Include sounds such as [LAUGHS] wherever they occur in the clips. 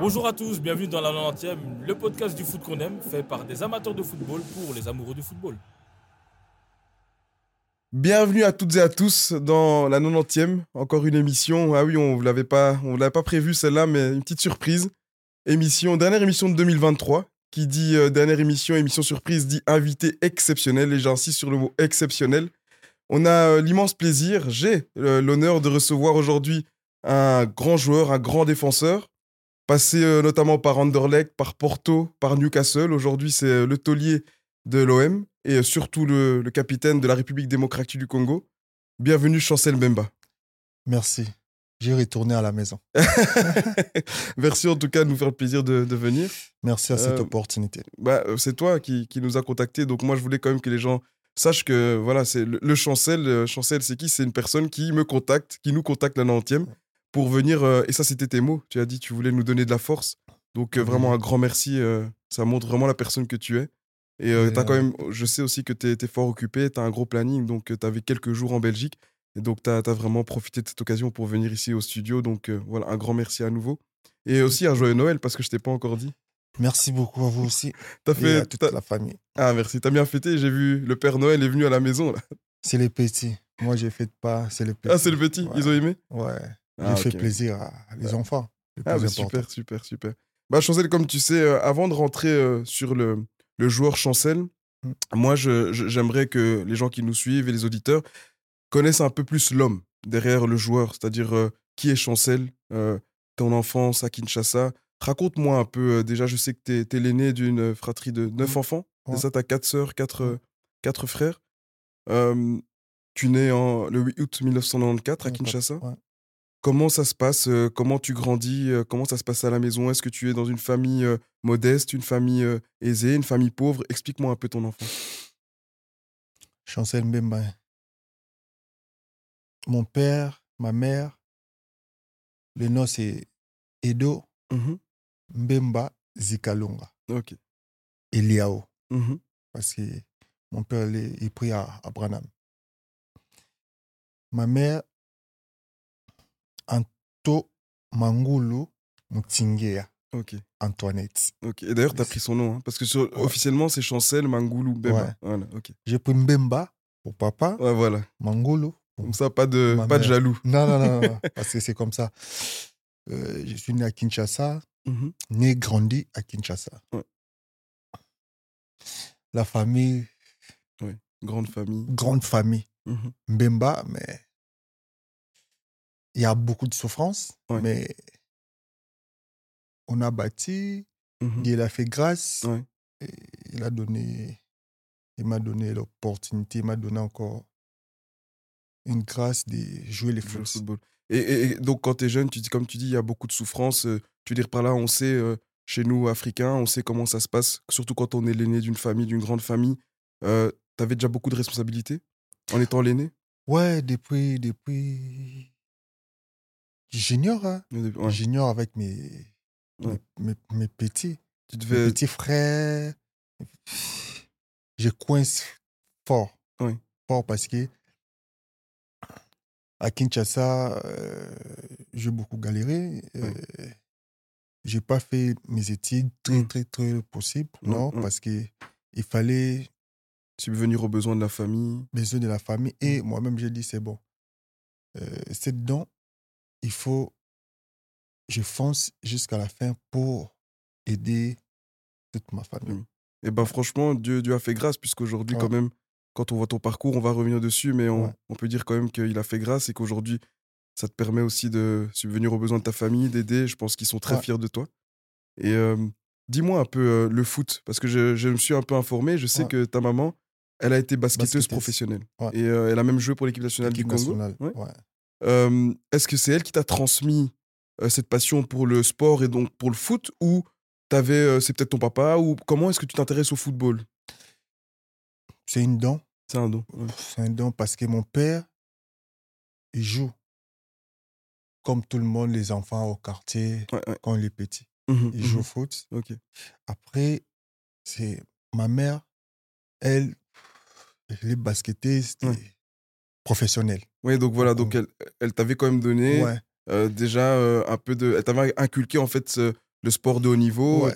Bonjour à tous, bienvenue dans la 90e, le podcast du foot qu'on aime, fait par des amateurs de football pour les amoureux du football. Bienvenue à toutes et à tous dans la 90e, encore une émission. Ah oui, on ne l'avait pas, on prévu celle-là, mais une petite surprise. Émission, dernière émission de 2023. Qui dit euh, dernière émission, émission surprise, dit invité exceptionnel. Et j'insiste sur le mot exceptionnel. On a euh, l'immense plaisir, j'ai euh, l'honneur de recevoir aujourd'hui un grand joueur, un grand défenseur, passé notamment par Anderlecht, par Porto, par Newcastle. Aujourd'hui, c'est le taulier de l'OM et surtout le, le, capitaine de la République démocratique du Congo. Bienvenue, Chancel Mbemba. Merci. J'ai retourné à la maison. [LAUGHS] Merci en tout cas de nous faire le plaisir de, de venir. Merci à cette euh, opportunité. Bah, c'est toi qui, qui, nous a contactés, donc moi je voulais quand même que les gens sachent que voilà, c'est le, le, Chancel. Le Chancel, c'est qui? C'est une personne qui me contacte, qui nous contacte la 90e pour venir. Euh, et ça, c'était tes mots. Tu as dit tu voulais nous donner de la force. Donc euh, vraiment un grand merci. ça montre vraiment la personne que tu es. Et euh, as quand même, je sais aussi que tu es, fort occupé, tu as un gros planning, donc tu avais quelques jours en Belgique. Et donc, tu as, vraiment profité de cette occasion pour venir ici au studio. Donc, voilà, un grand merci à nouveau. Et aussi un joyeux Noël, parce que je t'ai pas encore dit. Merci beaucoup à vous aussi. [LAUGHS] as fait, à toute la famille. Ah, merci. Tu as bien fêté. J'ai vu le Père Noël est venu à la maison. [LAUGHS] C'est les petits. Moi, je fête pas. C'est les petits. Ah, c'est le petit. Ils ont aimé? Ouais. Ah, fait plaisir à les enfants. Ah, bah, super, super, super. Bah, Chancel, comme tu sais, euh, avant de rentrer euh, sur le, le joueur Chancel, mmh. moi, j'aimerais que les gens qui nous suivent et les auditeurs connaissent un peu plus l'homme derrière le joueur, c'est-à-dire euh, qui est Chancel, euh, ton enfance à Kinshasa. Raconte-moi un peu, euh, déjà, je sais que tu es, l'aîné d'une fratrie de neuf mmh. enfants, c'est ça, tu as quatre sœurs, quatre, quatre frères. tu nais en, le 8 août 1994 à Kinshasa. Comment ça se passe Comment tu grandis Comment ça se passe à la maison? Est-ce que tu es dans une famille modeste, une famille aisée, une famille pauvre? Explique-moi un peu ton enfance. Chancel Mbemba. Mon père, ma mère, le nom c'est Edo mmh Mbemba Zikalunga. Ok. Eliao. Mmh Parce que mon père est pris à, à Branham. Ma mère, Anto Mangulu Mutingea. Ok. Antoinette. Ok. Et d'ailleurs, tu as pris son nom, hein, parce que sur, officiellement, c'est Chancel Mangulu Mbemba. Ouais. Voilà, ok. J'ai pris Mbemba pour papa. Ouais, voilà. Mangulu. Comme ça, pas de, pas de jaloux. Non, non, non, non [LAUGHS] parce que c'est comme ça. Euh, je suis né à Kinshasa, mmh né, grandi à Kinshasa. Ouais. La famille. Grande famille. Grande famille. Mmh Mbemba, mais il y a beaucoup de souffrance, ouais. mais on a bâti, mmh il a fait grâce, ouais. il a donné, il m'a donné l'opportunité, il m'a donné encore une grâce de jouer les foot. football. Et, et, et, donc quand tu es jeune, tu dis, comme tu dis, il y a beaucoup de souffrance. Euh, tu veux dire par là, on sait, euh, chez nous, Africains, on sait comment ça se passe, surtout quand on est l'aîné d'une famille, d'une grande famille. Euh, tu avais déjà beaucoup de responsabilités en étant l'aîné? Ouais, depuis, depuis J'ignore, hein. Ouais. J'ignore avec mes, Ouais. mes, mes, mes petits. Tu Mes devais. petits frères. Je coince fort. Oui. Fort parce que à Kinshasa, euh, j'ai beaucoup galéré. Euh, j'ai pas fait mes études très, Mm. très, très possible. Ouais, non, parce que il fallait Subvenir aux besoins de la famille. besoin de la famille. Et moi-même, j'ai dit, c'est bon. Euh, c'est dedans, il faut, je fonce jusqu'à la fin pour aider toute ma famille. Et ben franchement, Dieu, Dieu a fait grâce, puisqu'aujourd'hui, quand même, quand on voit ton parcours, on va revenir dessus, mais on, Ouais. on peut dire quand même qu'il a fait grâce et qu'aujourd'hui, ça te permet aussi de subvenir aux besoins de ta famille, d'aider. Je pense qu'ils sont très Ouais. fiers de toi. Et euh, dis-moi un peu euh, le foot, parce que je, je me suis un peu informé. Je sais Ouais. que ta maman, elle a été basketteuse Basketteuse. professionnelle. Et euh, elle a même joué pour l'équipe nationale du Congo. Est-ce que c'est elle qui t'a transmis cette passion pour le sport et donc pour le foot ou t'avais, c'est peut-être ton papa ou comment est-ce que tu t'intéresses au football? C'est une don. C'est un don. ouais. C'est un don parce que mon père, il joue comme tout le monde, les enfants au quartier, Ouais, ouais. quand il est petit. Mhm, Il joue au foot. Ok. Après, c'est ma mère elle, les baskettés, c'était Ouais. professionnel. Oui, donc voilà, donc Donc, elle, elle t'avait quand même donné euh, déjà euh, un peu de. Elle t'avait inculqué en fait ce- le sport de haut niveau.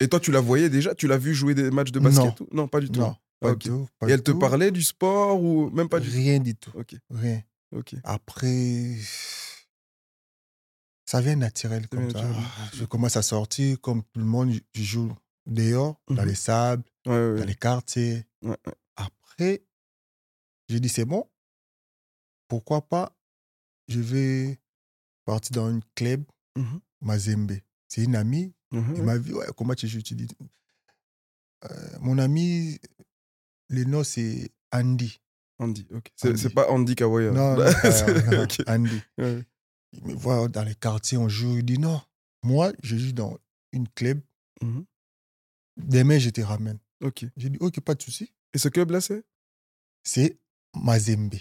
Et toi, tu la voyais déjà? Tu l'as vu jouer des matchs de basket Non. Non, pas du tout. Non, pas ok. du tout. Et elle te parlait du sport ou même pas du Rien du tout. Rien. Après, ça vient naturel Ça comme vient ça. naturel. Ah, Je commence à sortir comme tout le monde. Je- joue dehors, dans Mhm. les sables, Ouais, ouais, dans ouais. les quartiers. Après, j'ai dit c'est bon. Pourquoi pas Je vais partir dans une club, Mhm, Mazembe. C'est une amie. Il ouais. m'a vu, ouais, comment tu joues Tu dis, Euh, mon ami, le nom c'est Andy. Andy, ok. C'est pas Andy Kawaya. Non, non, [LAUGHS] non. Andy. Ouais. Il me voit dans les quartiers, on joue. Il dit non, moi, je joue dans une club. Mhm, Demain, je te ramène. Ok. J'ai dit, ok, pas de souci. Et ce club-là, c'est? C'est Mazembe.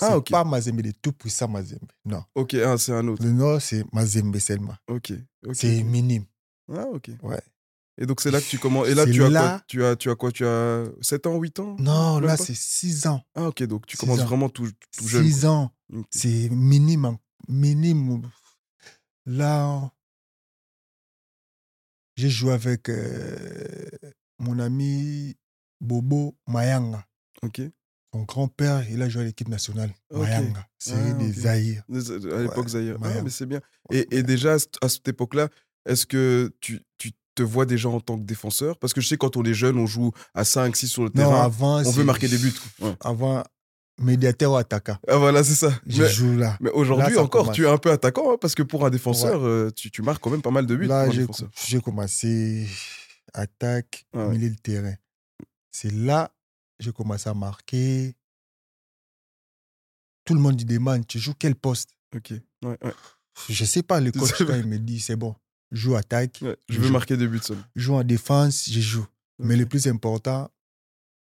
Ah, ok. pas Mazembe, le tout puissant Mazembe. Non. Ok, ah, c'est un autre. Le nom, c'est Mazembe seulement. Ok. ok, c'est minime. Ah, ok. Ouais. Et donc, c'est là que tu commences. Et là, C'est tu as, là- quoi tu, as, tu as quoi? Tu as 7 ans, 8 ans? Non, là, c'est 6 ans. Ah, ok. Donc, tu commences ans. vraiment tout, tout jeune. 6 ans. C'est minime. hein. Minime. Là, j'ai joué avec euh, mon ami Bobo Mayanga. Ok. Son grand-père, il a joué à l'équipe nationale. Mayanga. C'est Ah, des ok. Zaïre. À l'époque, Ouais, Zahir. Ah, mais c'est bien. Et, et déjà, à cette- à cette époque-là, est-ce que tu, tu te vois déjà en tant que défenseur? Parce que je sais, quand on est jeune, on joue à 5, 6 sur le Non, terrain. avant. on veut marquer des buts. Ouais. Avant, médiateur ou attaquant. Ah, voilà, c'est ça. Je Mais, joue là. mais aujourd'hui encore, commence. tu es un peu attaquant, hein, parce que pour un défenseur, euh, tu, tu marques quand même pas mal de buts. Là, j'ai commencé attaque, Ah ouais. milieu de terrain. C'est là j'ai commencé à marquer. Tout le monde dit demande, tu joues quel poste? Ok. Ouais, ouais. Je sais pas, le coach, quand il me dit, c'est bon, joue attaque, Ouais, Je Je veux joue. marquer des buts seul. joue en défense, je joue. Mais le plus important,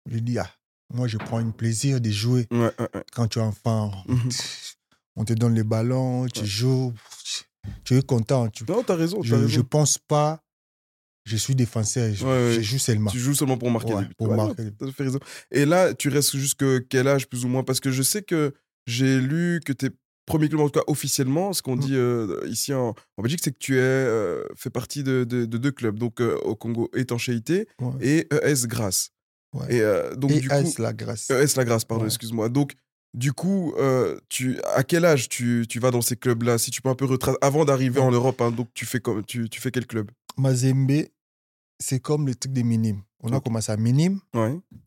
je dis, ah, moi, je prends un plaisir de jouer. Ouais. Quand tu es enfant, Mhm. on te donne le ballon, tu joues, tu es content. Tu, Non, t'as raison. je t'as ne raison. pense pas, je suis défenseur, je, Ouais, je joue seulement. Tu joues seulement pour marquer Ouais, des buts. pour Ouais, non, marquer t'as fait raison. Et là, tu restes jusqu'à quel âge, plus ou moins? Parce que je sais que j'ai lu que tes premiers clubs, en tout cas officiellement, ce qu'on Mm. dit euh, ici en, en Belgique, c'est que tu es, euh, fais partie de, de- de deux clubs, donc euh, au Congo Étanchéité Ouais. et ES Grasse. Ouais. Et donc, Et du As coup, la grâce. ES La Grasse, pardon, Ouais. excuse-moi. Donc, du coup, tu, à quel âge tu, tu vas dans ces clubs-là Si tu peux un peu retracer, avant d'arriver en Europe, hein, donc tu fais, comme, tu, tu fais quel club? Mazembe, c'est comme le truc des minimes. On a commencé à minime,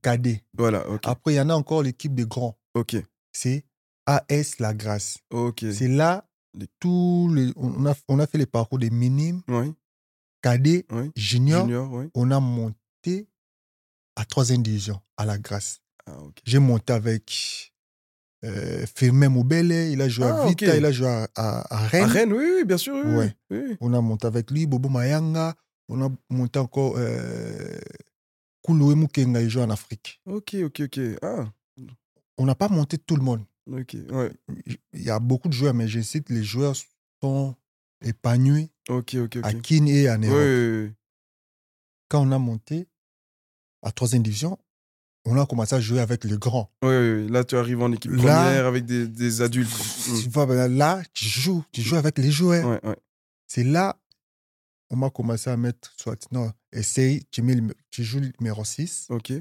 cadet. voilà. Après, il y en a encore l'équipe de grands. Ok, C'est AS La Grâce. ok. C'est là, tous les, on, a, on a fait les parcours des minimes, Ouais, cadet, ouais. junior. On a monté à troisième division, à La Grâce. Ah. J'ai monté avec euh, Firmin Moubele, il a joué Ah, à Vita, ok. il a joué à, à- à Rennes. À Rennes, oui, oui, bien sûr. Oui, Ouais. oui, oui. On a monté avec lui, Bobo Mayanga. On a monté encore euh, Kouloué il joue en Afrique. Ok, ok, ok. Ah, On n'a pas monté tout le monde. Ok. Ouais. Il y a beaucoup de joueurs, mais je cite les joueurs sont épanouis Ok, ok, ok. à Kin et Europe. oui, oui. Quand on a monté à troisième division, on a commencé à jouer avec les grands. Oui. Là, tu arrives en équipe Là- première avec des, des adultes. Tu vois, ben là, tu joues, tu joues avec les joueurs. Mm. Ouais, ouais. C'est là on m'a commencé à mettre soit, non, essaye, tu, mets le- tu joues le numéro 6, Ok.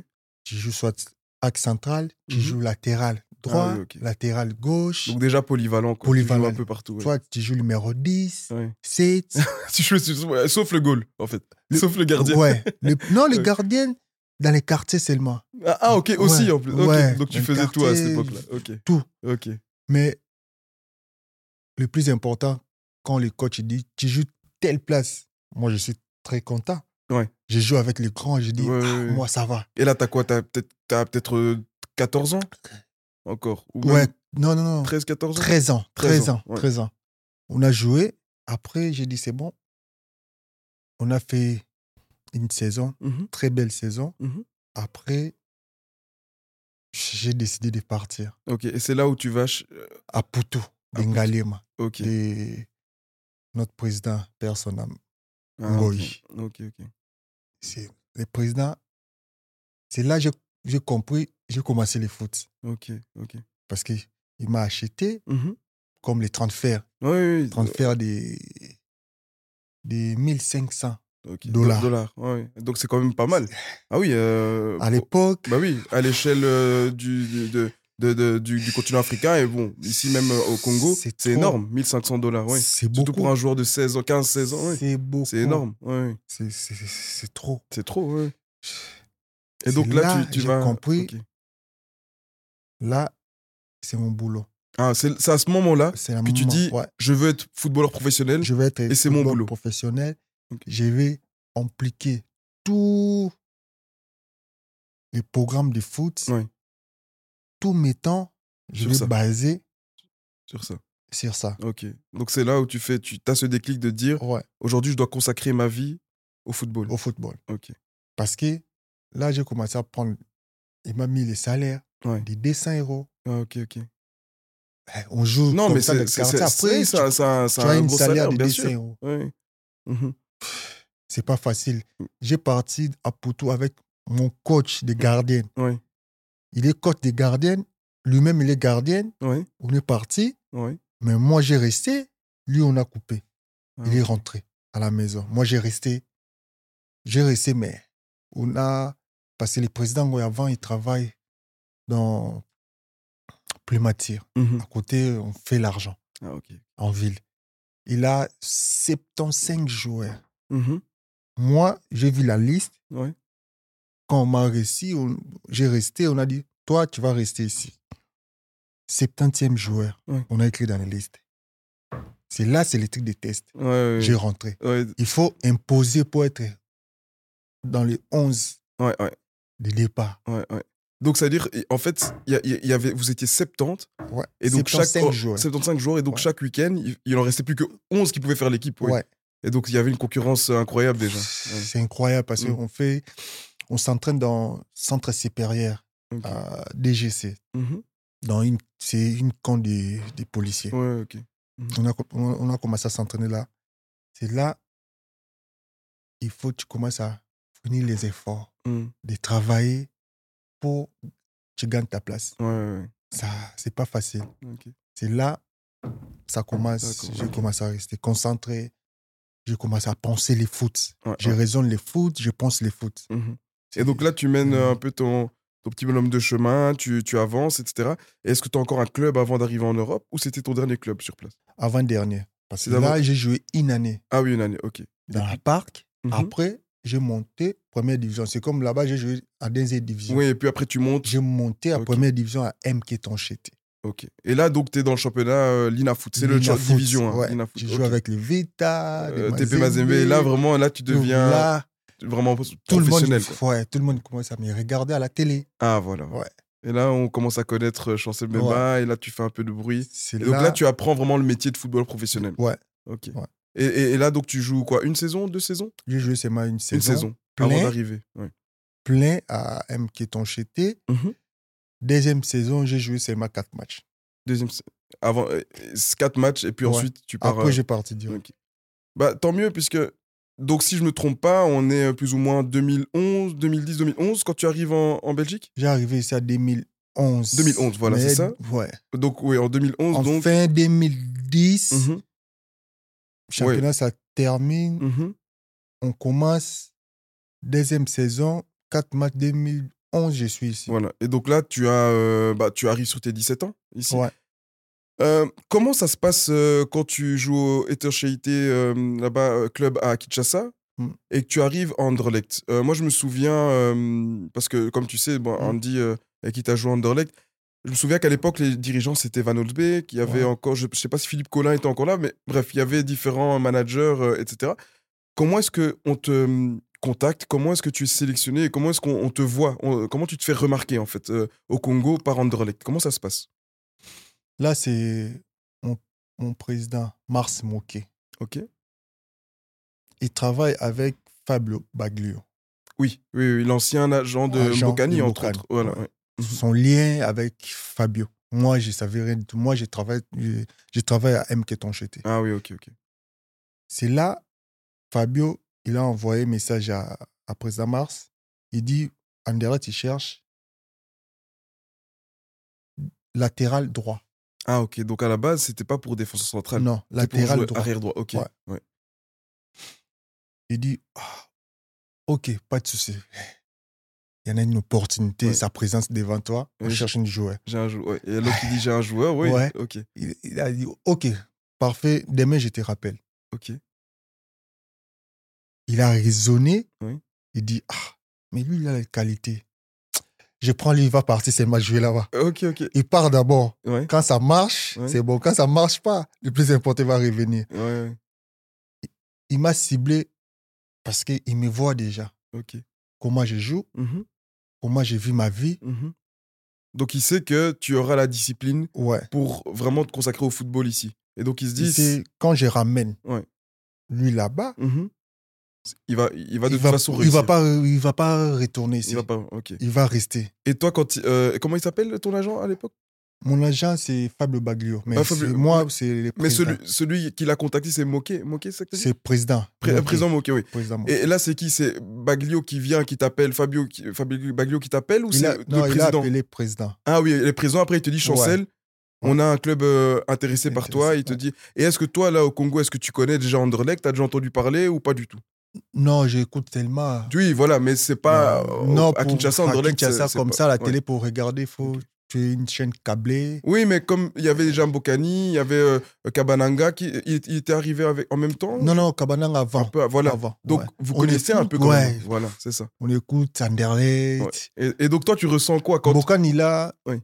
tu joues soit axe central, tu Mhm. joues latéral droit, Ah oui, latéral gauche, Donc, déjà polyvalent. Quoi. Tu Polyvalent. joues un peu partout. ouais. soit tu joues numéro 10, Ouais. 7. [LAUGHS] Tu joues, sauf le goal, en fait. Le- Sauf le gardien. Ouais. [LAUGHS] Le- non, les gardiens, dans les quartiers seulement. Ah, ah, ok, aussi Ouais, en plus. Donc, tu faisais tout à cette époque-là. Tout. Ok. Mais le plus important, quand le coach dit tu joues telle place, moi je suis très content. Ouais. Je joue avec les grands, je dis Ouais, ah, ouais, moi ça va. Et là, t'as quoi? T'as peut-être t'as peut-être euh, 14 ans? Encore Ou Ouais, non, non, non. 13, 14 ans 13 ans, 13 13 ans, ans, ouais. 13 ans. On a joué. Après, j'ai dit c'est bon. On a fait une saison, Mhm, très belle saison. mhm. Après, j'ai décidé de partir Ok, et c'est là où tu vas. euh, à Poutou. Bengalema, Ok. de notre président personnel. Ah, ok. Ngoyi. Ok, ok. C'est le président. C'est là que j'ai j'ai compris, j'ai commencé le foot. Ok, ok. Parce qu'il m'a acheté Mhm. comme les 30 fers. Oui, oui, oui. 30 fers des, des 1500 Ok. dollars. Dollars, ouais. Donc c'est quand même pas mal. Ah oui. euh, à l'époque. Bah oui, à l'échelle euh, du, de, de- de- du, du continent africain et bon, ici même euh, au Congo, C'est énorme, 1500 dollars, oui. C'est Surtout beaucoup. pour un joueur de 16 ans, 15, 16 ans, oui. C'est beaucoup. C'est énorme, ouais. C'est trop. C'est trop, ouais. Et donc là, là, tu, tu j'ai vas. compris. Là, c'est mon boulot. Ah, c'est c'est à ce moment-là C'est que tu dis ouais, je veux être footballeur professionnel. je vais être et c'est mon boulot. professionnel. Je vais impliquer tous les programmes de foot, Ouais. tous mes temps, je Sur vais ça. baser Sur ça. sur ça. Ok. Donc c'est là où tu fais, tu as ce déclic de dire Ouais, aujourd'hui je dois consacrer ma vie au football. au football. Ok. Parce que là, j'ai commencé à prendre. Il m'a mis les salaires Ouais. de 200 euros. Ah, ok, ok. Eh, On joue Non, comme mais ça c'est- Après, tu, ça, ça, tu ça a as un gros salaire salaire, de bien 200 sûr. euros. Ouais. Mhm. C'est pas facile. J'ai parti à Poutou avec mon coach de gardienne. Ouais. Il est coach de gardienne. Lui-même, il est gardienne. Ouais. On est parti. Ouais. Mais moi, j'ai resté. Lui, on a coupé. Ah, Il est rentré à la maison. Moi, j'ai resté. J'ai resté, mais on a. Parce que le président, ouais, avant, il travaille dans Plumatir. Mhm. À côté, on fait l'argent Ah, en ville. Il a 75 joueurs. Mhm. Moi, j'ai vu la liste. Ouais. Quand on m'a réussi, j'ai resté. On a dit, toi, tu vas rester ici. 70e joueur. Ouais. On a écrit dans la liste. C'est là, c'est le truc des tests. Ouais, ouais, J'ai rentré. Il faut imposer pour être dans les 11 ouais, ouais, de départ. ouais, ouais. Donc, c'est-à-dire, en fait, y, a- il y avait, vous étiez 70, Ouais. et donc chaque, 75 joueurs. 75 joueurs, et donc Ouais. chaque week-end, il, il en restait plus que 11 qui pouvaient faire l'équipe. ouais. Et donc, il y avait une concurrence incroyable déjà. C'est incroyable parce Mm. qu'on fait, on s'entraîne dans centre supérieur à DGC. Mhm. Dans une, c'est une camp des, des policiers. Ouais, ok. On, a, on a commencé à s'entraîner là. C'est là, il faut que tu commences à fournir les efforts, Mhm. de travailler pour que tu gagnes ta place. Ouais, ouais, Ça, c'est pas facile. C'est là, ça commence. D'accord, J'ai ok. commencé à rester concentré. J'ai commencé à penser les foot. Ouais, Je raisonne les foot, je pense les foot. Mhm. Et donc là, tu mènes Mhm. un peu ton, ton petit bonhomme de chemin, tu, tu avances, etc. Et Est-ce que tu as encore un club avant d'arriver en Europe ou c'était ton dernier club sur place? Avant-dernier. Parce que là, j'ai joué une année Ah oui, une année, ok. dans la parc. Mhm. Après, j'ai monté première division. C'est comme là-bas, j'ai joué à deuxième division. Oui, et puis après, tu montes. J'ai monté à première division à MK Toncheté. Ok. Et là, donc, tu es dans le championnat euh, Lina Foot. C'est le Foot, division. hein, ouais. Lina Foot. J'ai ok. joué avec les Vita, les Euh, TP Mazembe. Et là, vraiment, là, tu deviens Là, vraiment tout le, monde, quoi. ouais, tout le monde commence à me regarder à la télé. Ah, voilà. Ouais. Et là, on commence à connaître euh, Chancel Mbemba. Et là, tu fais un peu de bruit. Et donc là, tu apprends vraiment le métier de football professionnel. Ouais. Ok. Ouais. Et, et- et là, donc, tu joues quoi Une saison Deux saisons? J'ai joué seulement une saison. Une saison. Avant plein. d'arriver. Ouais. Plein à MK Toncheté. Mhm. Deuxième saison, j'ai joué seulement quatre matchs. Deuxième. Avant, euh, quatre matchs. Et puis Ouais. ensuite, tu pars. Après, euh, j'ai parti direct. Ok. Bah, tant mieux, puisque. Donc, si je me trompe pas, on est euh, plus ou moins 2011, 2010, 2011 quand tu arrives en, en Belgique? J'ai arrivé ici à 2011. 2011, voilà, c'est ça? Ouais. Donc, oui, en 2011, En donc. fin 2010, Mhm, championnat, ça termine. mhm. On commence deuxième saison, quatre matchs 2011, je suis ici. Voilà. Et donc là, tu, as, euh, bah, tu arrives sur tes 17 ans, ici. Ouais. Euh, comment ça se passe euh, quand tu joues au Etercheité, là-bas, club à Kinshasa, Mm. et que tu arrives à Anderlecht? Moi, je me souviens, parce que comme tu sais, bon, Mm. Andy, qui tu as joué à Anderlecht, je me souviens qu'à l'époque, les dirigeants, c'était Van Holsbeek, qu'il y avait Ouais. encore, je ne sais pas si Philippe Collin était encore là, mais bref, il y avait différents managers, euh, etc. Comment est-ce qu'on te hum, contacte? Comment est-ce que tu es sélectionné? Et comment est-ce qu'on on te voit? On- Comment tu te fais remarquer, en fait, euh, au Congo par Anderlecht? Comment ça se passe? Là, c'est mon, mon président, Mars Moquet. Ok Il travaille avec Fabio Baglio. Oui, oui, oui, l'ancien agent de de entre autres. Voilà, ouais. Mhm. Son lien avec Fabio. Moi, je savais rien du tout. Moi, je travaille, je, je travaille à MK Toncheté. Ah oui, ok, ok. C'est là, Fabio, il a envoyé un message à, à président Mars. Il dit, Anderlecht, il cherche latéral droit. Ah, ok. Donc, à la base, c'était pas pour défenseur central. Non, latéral droit. arrière droit. Ok. Ouais. Ouais. Il dit Ah, Ok, pas de souci. Il y en a une opportunité, Ouais. sa présence devant toi, on Oui. cherche une joueur. J'ai un joueur. Ouais. Et l'autre qui dit j'ai un joueur. Oui. Ouais. Ok. Il, il a dit Ok, parfait, demain je te rappelle. Ok. Il a raisonné. Oui. Il dit Ah, mais lui, il a la qualité. Je prends lui, il va partir, c'est moi, vais là-bas. Ok, ok. Il part d'abord. Quand ça marche, c'est bon. Quand ça marche pas, le plus important va revenir. Ouais. Il m'a ciblé parce qu'il me voit déjà. Ok. Comment je joue, Mhm, comment j'ai vu ma vie. mhm. Donc, il sait que tu auras la discipline Ouais. pour vraiment te consacrer au football ici. Et donc, il se dit. C'est quand je ramène Ouais. lui là-bas, Mhm. Il va, il va de il toute va, façon il va pas, il va pas retourner ici. Il va pas. Ok. Il va rester. Et toi, quand euh, comment il s'appelle ton agent à l'époque? Mon agent, c'est Fabio Baglio. Mais Ah, moi, c'est Mais président. celui, celui qui l'a contacté, c'est Moquet. Moquet, c'est C'est président. Pré- Moquet. Président Moquet, oui. Président Moquet. Et là, c'est qui? C'est Baglio qui vient, qui t'appelle Fabio, qui, Fabio Baglio qui t'appelle ou c'est le non, il a président? appelé président. Ah oui, le président, après, il te dit Chancel, on a un club euh, intéressé par toi. Il te dit. Et est-ce que toi, là, au Congo, est-ce que tu connais déjà Anderlecht? T'as déjà entendu parler ou pas du tout? Non, j'écoute tellement. Oui, voilà, mais c'est pas. non, euh, à pour- Kinshasa, à Anderlecht. Kinshasa, comme pas- ça, la ouais. télé, pour regarder, faut tu es une chaîne câblée. Oui, mais comme il y avait déjà Mbokani, il y avait euh, Kabananga, qui, il, il était arrivé avec, en même temps? Non, non, Kabanang Un avant. peu, voilà. avant, Donc, ouais. vous On connaissez un peu quand ouais. même. Voilà, c'est ça. On écoute Anderlecht. Ouais. Et, et donc, toi, tu ressens quoi quand. Bokan, il a, Oui.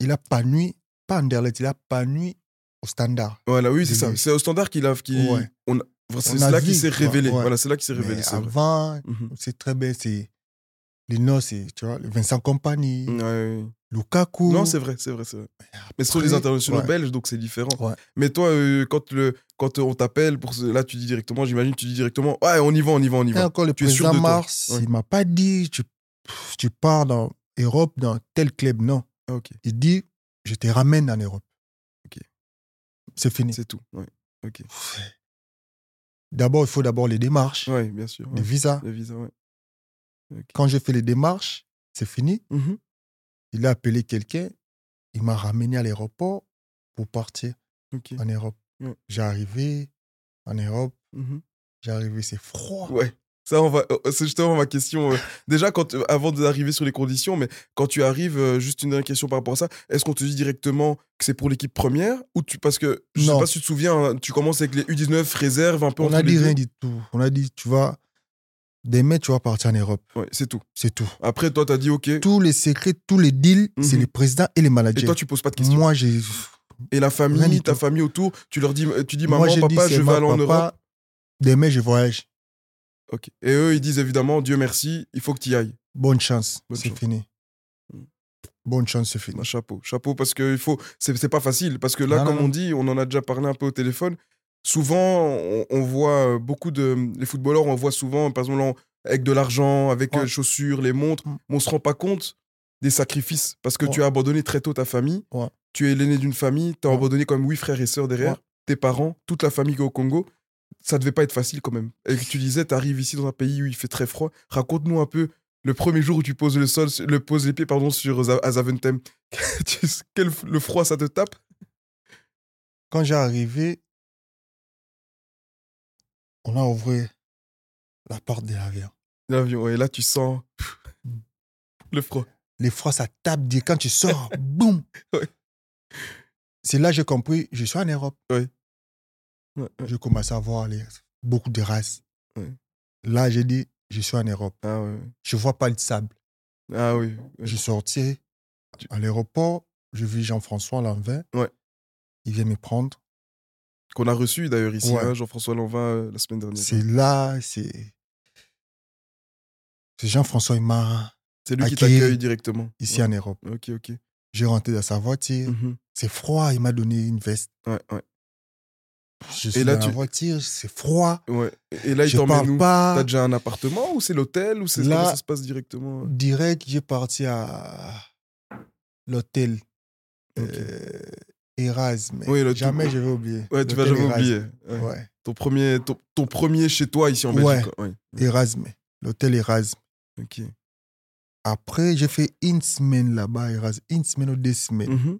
il a pas nuit, pas Anderlecht, il a pas nuit au standard. Voilà, oui, c'est ça. C'est au standard qu'il a. Ouais. on c'est là qu'il s'est révélé. Voilà, c'est là qu'il s'est révélé. Avant, Mhm. c'est très bien, c'est les noms, c'est, tu vois, Vincent Compagnie, Ouais. Lukaku. Non, c'est vrai, c'est vrai, c'est vrai. Mais ce sont les internationaux ouais. belges, donc c'est différent. Ouais. Mais toi, euh, quand, le, quand on t'appelle, pour ce- là, tu dis directement, j'imagine, tu dis directement, ouais, on y va, on y va, on y Et va. encore le Tu es sûr président de toi. Mars, il m'a pas dit, tu, tu pars dans Europe, dans tel club, non. Ah, ok, Il dit, je te ramène en Europe. Ok. C'est fini. c'est tout. Ouais, ok. D'abord, il faut d'abord les démarches, Ouais, bien sûr. les visas. Le visa, ouais. Quand j'ai fait les démarches, c'est fini. Mhm. Il a appelé quelqu'un, il m'a ramené à l'aéroport pour partir en Europe. Ouais. J'ai arrivé en Europe, Mhm. j'ai arrivé, c'est froid. Ouais. Ça, on va, euh, c'est justement ma question. euh, [LAUGHS] déjà, quand, euh, avant d'arriver sur les conditions, mais quand tu arrives, euh, juste une dernière question par rapport à ça, est-ce qu'on te dit directement que c'est pour l'équipe première ou tu, Parce que je sais Non. pas si tu te souviens, hein, tu commences avec les U19 réserves un peu On les dit rien du tout. On a dit, tu vas, demain, tu vas partir en Europe. Ouais, c'est tout. C'est tout. Après, toi, tu as dit OK. Tous les secrets, tous les deals, c'est Mhm. les présidents et les managers. Et toi, tu poses pas de questions. Moi, j'ai. Et la famille, ta famille autour, tu leur dis, tu dis, Moi, maman, dit, papa, c'est je vais aller en Europe. Demain, je voyage. Ok. Et eux, ils disent évidemment, Dieu merci, il faut que tu y ailles. Bonne chance. C'est fini. Mm. Bonne chance, c'est fini. Chapeau, chapeau, parce que il faut, c'est c'est pas facile, parce que là, Non, comme non. on dit, on en a déjà parlé un peu au téléphone. Souvent, on, on voit euh, beaucoup de les footballeurs, on voit souvent, par exemple, avec de l'argent, avec Ouais. euh, chaussures, les montres, Mm. mais on se rend pas compte des sacrifices, parce que Ouais. tu as abandonné très tôt ta famille. Tu es l'aîné d'une famille, tu as abandonné comme huit frères et sœurs derrière, tes parents, toute la famille qui est au Congo. Ça devait pas être facile quand même. Et tu disais, tu arrives ici dans un pays où il fait très froid. Raconte-nous un peu le premier jour où tu poses le sol, le poses les pieds pardon sur Za- à Zaventem. [LAUGHS] Tu- quel le froid ça te tape? Quand j'ai arrivé, on a ouvert la porte de l'avion. l'avion et là tu sens le froid. Les froids, ça tape. Quand tu sors, [LAUGHS] boum Ouais. C'est là que j'ai compris, je suis en Europe. Ouais, ouais. J'ai commencé à voir les, beaucoup de races. Là, j'ai dit, je suis en Europe. Ah. Je vois pas le sable. Ah oui. Je sortis à l'aéroport, je vis Jean-François Lanvin. Il vient me prendre. Qu'on a reçu d'ailleurs ici, Ouais. hein, Jean-François Lanvin euh, la semaine dernière. C'est là, c'est. C'est Jean-François, il m'a C'est lui qui t'accueille directement. ici Ouais. en Europe. Ok, ok. J'ai rentré dans sa voiture. Mhm. C'est froid, il m'a donné une veste. Ouais, ouais. Je suis là, dans tu- la voiture, c'est froid. ouais. Et là, il t'emmène où? pas. T'as déjà un appartement ou c'est l'hôtel ou c'est Là- ça se passe directement Direct, j'ai parti à l'hôtel Ok. euh, Erasme. Oui, le- jamais je vais oublier. Ouais, tu vas jamais Erasme. oublier. Ouais. Ouais. Ton, premier, ton, ton premier chez toi ici en. Belgique. Ouais. Erasme. L'hôtel Erasme. Ok. Après, j'ai fait une semaine là-bas, Erasme. Une semaine ou deux semaines. Mhm.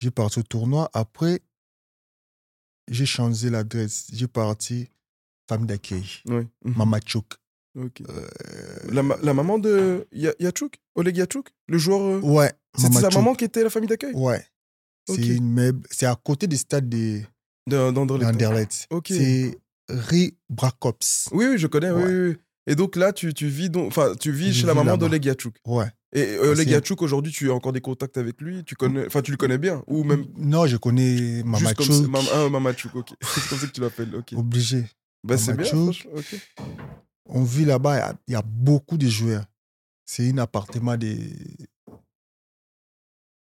J'ai parti au tournoi. Après, j'ai changé l'adresse. J'ai parti famille d'accueil. Oui. Mhm. Mama Chouk. Euh, La, ma- la maman de Ya- Yachouk Oleg Yachouk Le joueur. euh, ouais. C'était sa maman qui était la famille d'accueil? Ouais. C'est une meuble. C'est à côté du stade de De- d'Anderlecht. Ok. C'est Ri Brakops. Oui, oui, je connais. oui, Ouais. oui, oui. Et donc là, tu, tu vis, donc, enfin, tu vis Je chez la maman d'Oleg Yachouk. Ouais. Et euh, Oleg Yachouk, aujourd'hui, tu as encore des contacts avec lui? Tu connais, enfin, tu le connais bien? Ou même Non, je connais Mama juste comme Chouk. ça- Mam- ah, ok. [LAUGHS] C'est comme ça que tu l'appelles, ok. Obligé. Bah, c'est bien, Chouk. On vit là-bas, il y a- il y, a beaucoup de joueurs. C'est un appartement de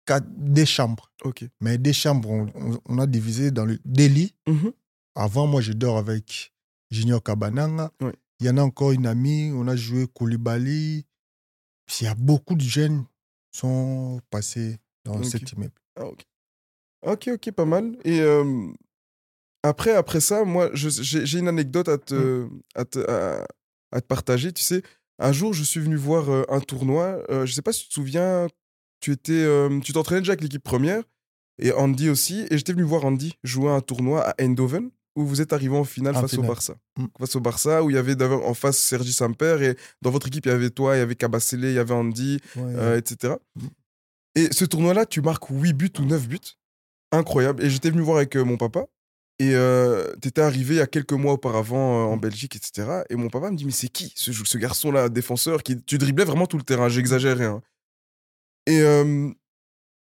quatre, des chambres. Ok. Mais des chambres, on, a divisé dans le, des lits. Mhm. Avant, moi, je dors avec Junior Kabananga. Il y en a encore une amie, on a joué Koulibaly. Il y a beaucoup de jeunes qui sont passés dans Ok. cet immeuble. Ah, ok. Ok, ok, pas mal. Et euh, après, après ça, moi, j'ai une anecdote à te, à, te, à, à te partager. Tu sais, un jour, je suis venu voir euh, un tournoi. euh, je sais pas si tu te souviens, tu étais, euh, tu t'entraînais déjà avec l'équipe première et Andy aussi. Et j'étais venu voir Andy jouer un tournoi à Eindhoven où vous êtes arrivé en finale face au. Barça. Mm. Face au Barça, où il y avait d'ailleurs en face Sergi Samper et dans votre équipe, il y avait toi, il y avait Kabasele, il y avait Andy, Ouais. etc. Mm. Et ce tournoi-là, tu marques 8 buts ou 9 buts. Incroyable. Et j'étais venu voir avec mon papa. Et tu étais arrivé il y a quelques mois auparavant euh, en Belgique, etc. Et mon papa me dit Mais c'est qui ce, garçon-là, défenseur qui, Tu driblais vraiment tout le terrain, j'exagère rien. Et euh,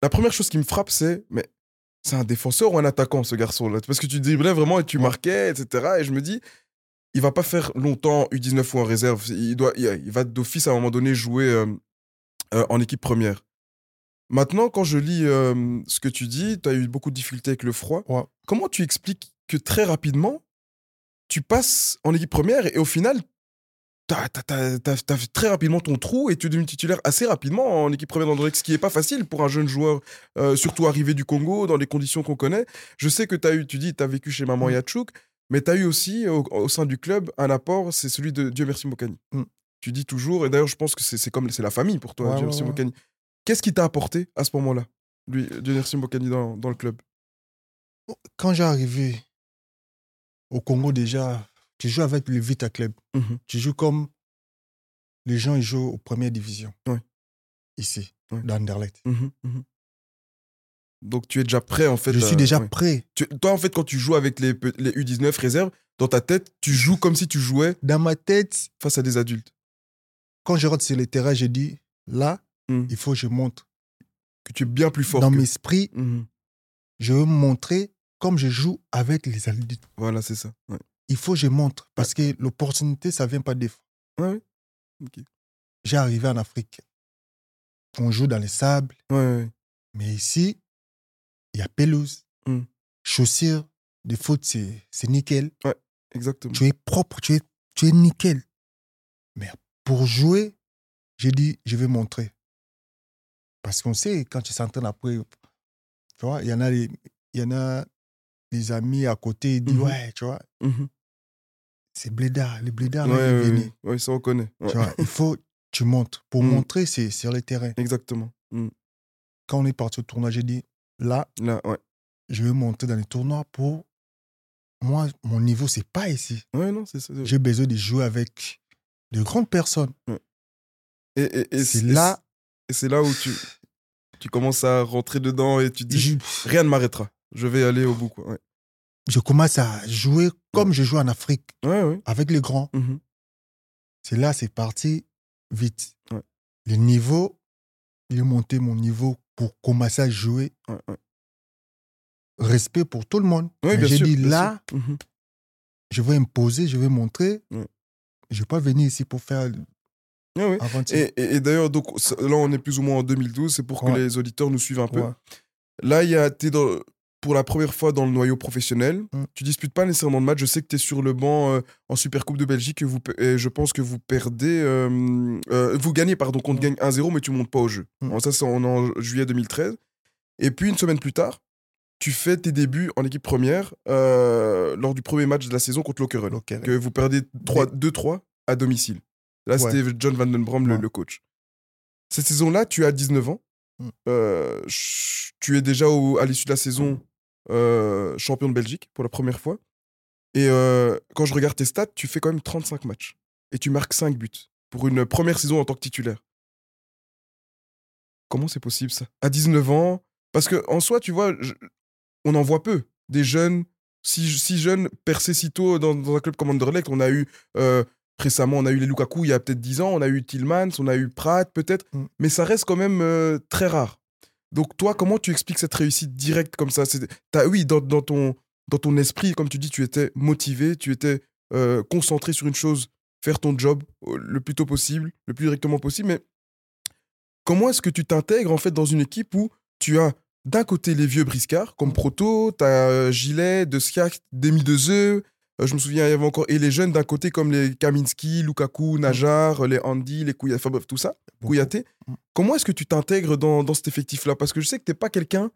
la première chose qui me frappe, c'est Mais c'est un défenseur ou un attaquant, ce garçon-là? Parce que tu driblais vraiment et tu marquais, etc. Et je me dis Il va pas faire longtemps U19 ou en réserve. Il, doit, il, il va d'office à un moment donné jouer euh, euh, en équipe première. Maintenant, quand je lis euh, ce que tu dis, tu as eu beaucoup de difficultés avec le froid. Ouais. Comment tu expliques que très rapidement, tu passes en équipe première et, au final, tu as, fait très rapidement ton trou et tu es devenu titulaire assez rapidement en équipe première d'Android, ce qui n'est pas facile pour un jeune joueur, euh, surtout arrivé du Congo, dans les conditions qu'on connaît. Je sais que tu as eu, tu dis, tu as vécu chez Maman Mm. Yachouk, mais tu as eu aussi au, au sein du club un apport, c'est celui de Dieu merci Mokani. Mm. Tu dis toujours, et d'ailleurs, je pense que c'est comme c'est la famille pour toi, Ouais, Dieu ouais, merci. Mokani. Qu'est-ce qui t'a apporté à ce moment-là, lui, merci Mokani, dans, dans le club? Quand j'ai arrivé au Congo, déjà, tu joues avec le Vita Club. Mhm. Tu joues comme les gens ils jouent aux premières divisions. Ici, Ouais. dans Anderlecht. Mhm, mhm. Donc tu es déjà prêt en fait. Je suis déjà ouais. prêt. Tu- toi en fait quand tu joues avec les U19 réserves, dans ta tête, tu joues comme si tu jouais Dans ma tête, face à des adultes. quand je rentre sur le terrain, je dis, là, Mm. il faut que je montre. Que tu es bien plus fort. Dans que- mes esprits, Mhm. je veux me montrer comme je joue avec les adultes. Voilà, c'est ça. Ouais. Il faut que je montre. Parce que l'opportunité, ça ne vient pas des fois. Ouais. J'ai arrivé en Afrique. On joue dans les sables. Mais ici, il y a pelouse. Mm. Chaussures de foot, c'est c'est nickel. Exactement. Tu es propre, tu es, tu es nickel. Mais pour jouer, j'ai dit, je vais montrer. Parce qu'on sait, quand tu s'entraînes après, tu vois, il y en a des, il y en a des amis à côté, ils disent, Mhm. ouais, tu vois, Mhm. c'est blédard, les blédards, Ouais, là, ils ouais, viennent. ouais. Ça on connaît. Ouais. Tu vois, il faut, tu montres. Pour Mm. montrer, c'est sur le terrain. Exactement. Quand on est parti au tournoi, j'ai dit, là, Là, ouais. je vais monter dans les tournois pour. Moi, mon niveau, c'est pas ici. Ouais, non, c'est ça. J'ai besoin de jouer avec de grandes personnes. Et, et, et C'est là, Et c'est là où tu, tu commences à rentrer dedans et tu te dis je, rien ne m'arrêtera. Je vais aller au bout. Quoi. Ouais. je commence à jouer comme je joue en Afrique, Ouais, avec les grands. Mhm. C'est là, c'est parti vite. Le niveau, il est monté mon niveau pour commencer à jouer. Respect pour tout le monde. J'ai dit là. Mhm. je vais imposer, je vais montrer. Je ne vais pas venir ici pour faire Aventure. Et, et- et d'ailleurs, donc, là, on est plus ou moins en 2012, c'est pour que les auditeurs nous suivent un peu. Ouais. Là, il y a, t'es dans- pour la première fois dans le noyau professionnel. Mm. Tu disputes pas nécessairement de match. Je sais que tu es sur le banc euh, en Super Coupe de Belgique et, vous, pe- et je pense que vous perdez. euh, euh, vous gagnez, pardon, qu'on Mm. gagne 1-0, mais tu montes pas au jeu. Mm. Alors ça, c'est en, en juillet 2013. Et puis, une semaine plus tard, tu fais tes débuts en équipe première euh, lors du premier match de la saison contre Lokeren. Que vous perdez 3 2-3 à domicile. Là, Ouais. c'était John Van Den Brom, le, Ouais. le coach. Cette saison-là, tu as 19 ans. Mm. Euh, tu es déjà au- à l'issue de la saison euh, champion de Belgique pour la première fois. Et euh, quand je regarde tes stats, tu fais quand même 35 matchs. Et tu marques 5 buts pour une première saison en tant que titulaire. Comment c'est possible ça? À 19 ans Parce que en soi, tu vois, je- on en voit peu. Des jeunes, si, si jeunes, percés si tôt dans, dans un club comme Anderlecht. On a eu euh, récemment, on a eu les Lukaku il y a peut-être 10 ans, on a eu Tillmans, on a eu Pratt peut-être, Mm. mais ça reste quand même euh, très rare. Donc toi, comment tu expliques cette réussite directe comme ça? C'est- t'as- Oui, dans, dans ton, dans ton esprit, comme tu dis, tu étais motivé, tu étais euh, concentré sur une chose, faire ton job euh, le plus tôt possible, le plus directement possible, mais comment est-ce que tu t'intègres en fait dans une équipe où tu as d'un côté les vieux briscards comme Proto, tu as Gilet, De Demi de Zeu, euh, je me souviens, il y avait encore et les jeunes d'un côté comme les Kaminski, Lukaku, Najar, les Andy, les Kouyaté, enfin bref, tout ça. Kouyaté. Mm. Comment est-ce que tu t'intègres dans, dans cet effectif-là? Parce que je sais que tu n'es pas quelqu'un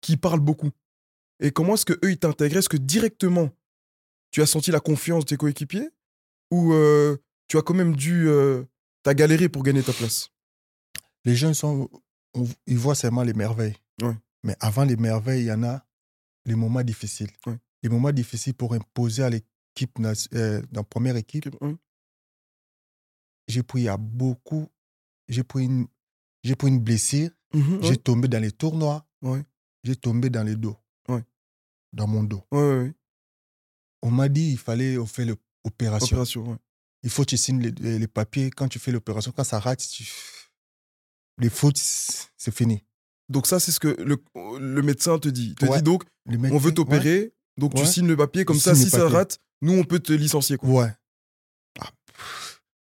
qui parle beaucoup. Et comment est-ce que eux ils t'intègrent? Est-ce que directement tu as senti la confiance de tes coéquipiers? Ou euh, tu as quand même dû euh, t'as galéré pour gagner ta place? Les jeunes sont, on- ils voient seulement les merveilles. Ouais. Mais avant les merveilles, il y en a les moments difficiles. Ouais. Les moments difficiles pour imposer à l'équipe, nation- euh, dans la première équipe, j'ai pris à beaucoup, j'ai pris une, j'ai pris une blessure, Mhm, j'ai tombé dans les tournois, j'ai tombé dans les dos, dans mon dos. On m'a dit il fallait faire l'opération. Opération, ouais. Il faut que tu signes les, papiers quand tu fais l'opération. Quand ça rate, tu- les fautes, c'est fini. Donc ça, c'est ce que le, le médecin te dit. Il te Ouais. dit donc, Les on veut t'opérer, donc tu signes le papier, comme Tu ça, si ça rate, nous, on peut te licencier. Quoi. Ouais. Ah.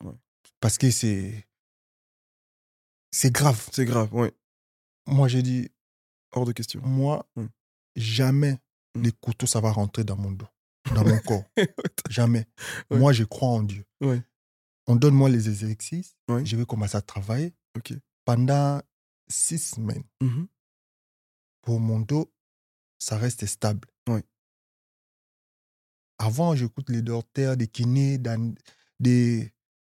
Ouais. Parce que c'est. C'est grave. C'est grave, ouais. Moi, j'ai dit, Hors de question. moi, Mm. jamais Mm. les couteaux, ça va rentrer dans mon dos, dans mon corps. [LAUGHS] Jamais. Ouais. Moi, je crois en Dieu. On donne moi les exercices. Je vais commencer à travailler. Pendant six semaines, Mhm. pour mon dos, ça reste stable. Avant, j'écoute les docteurs, des kinés, dans des,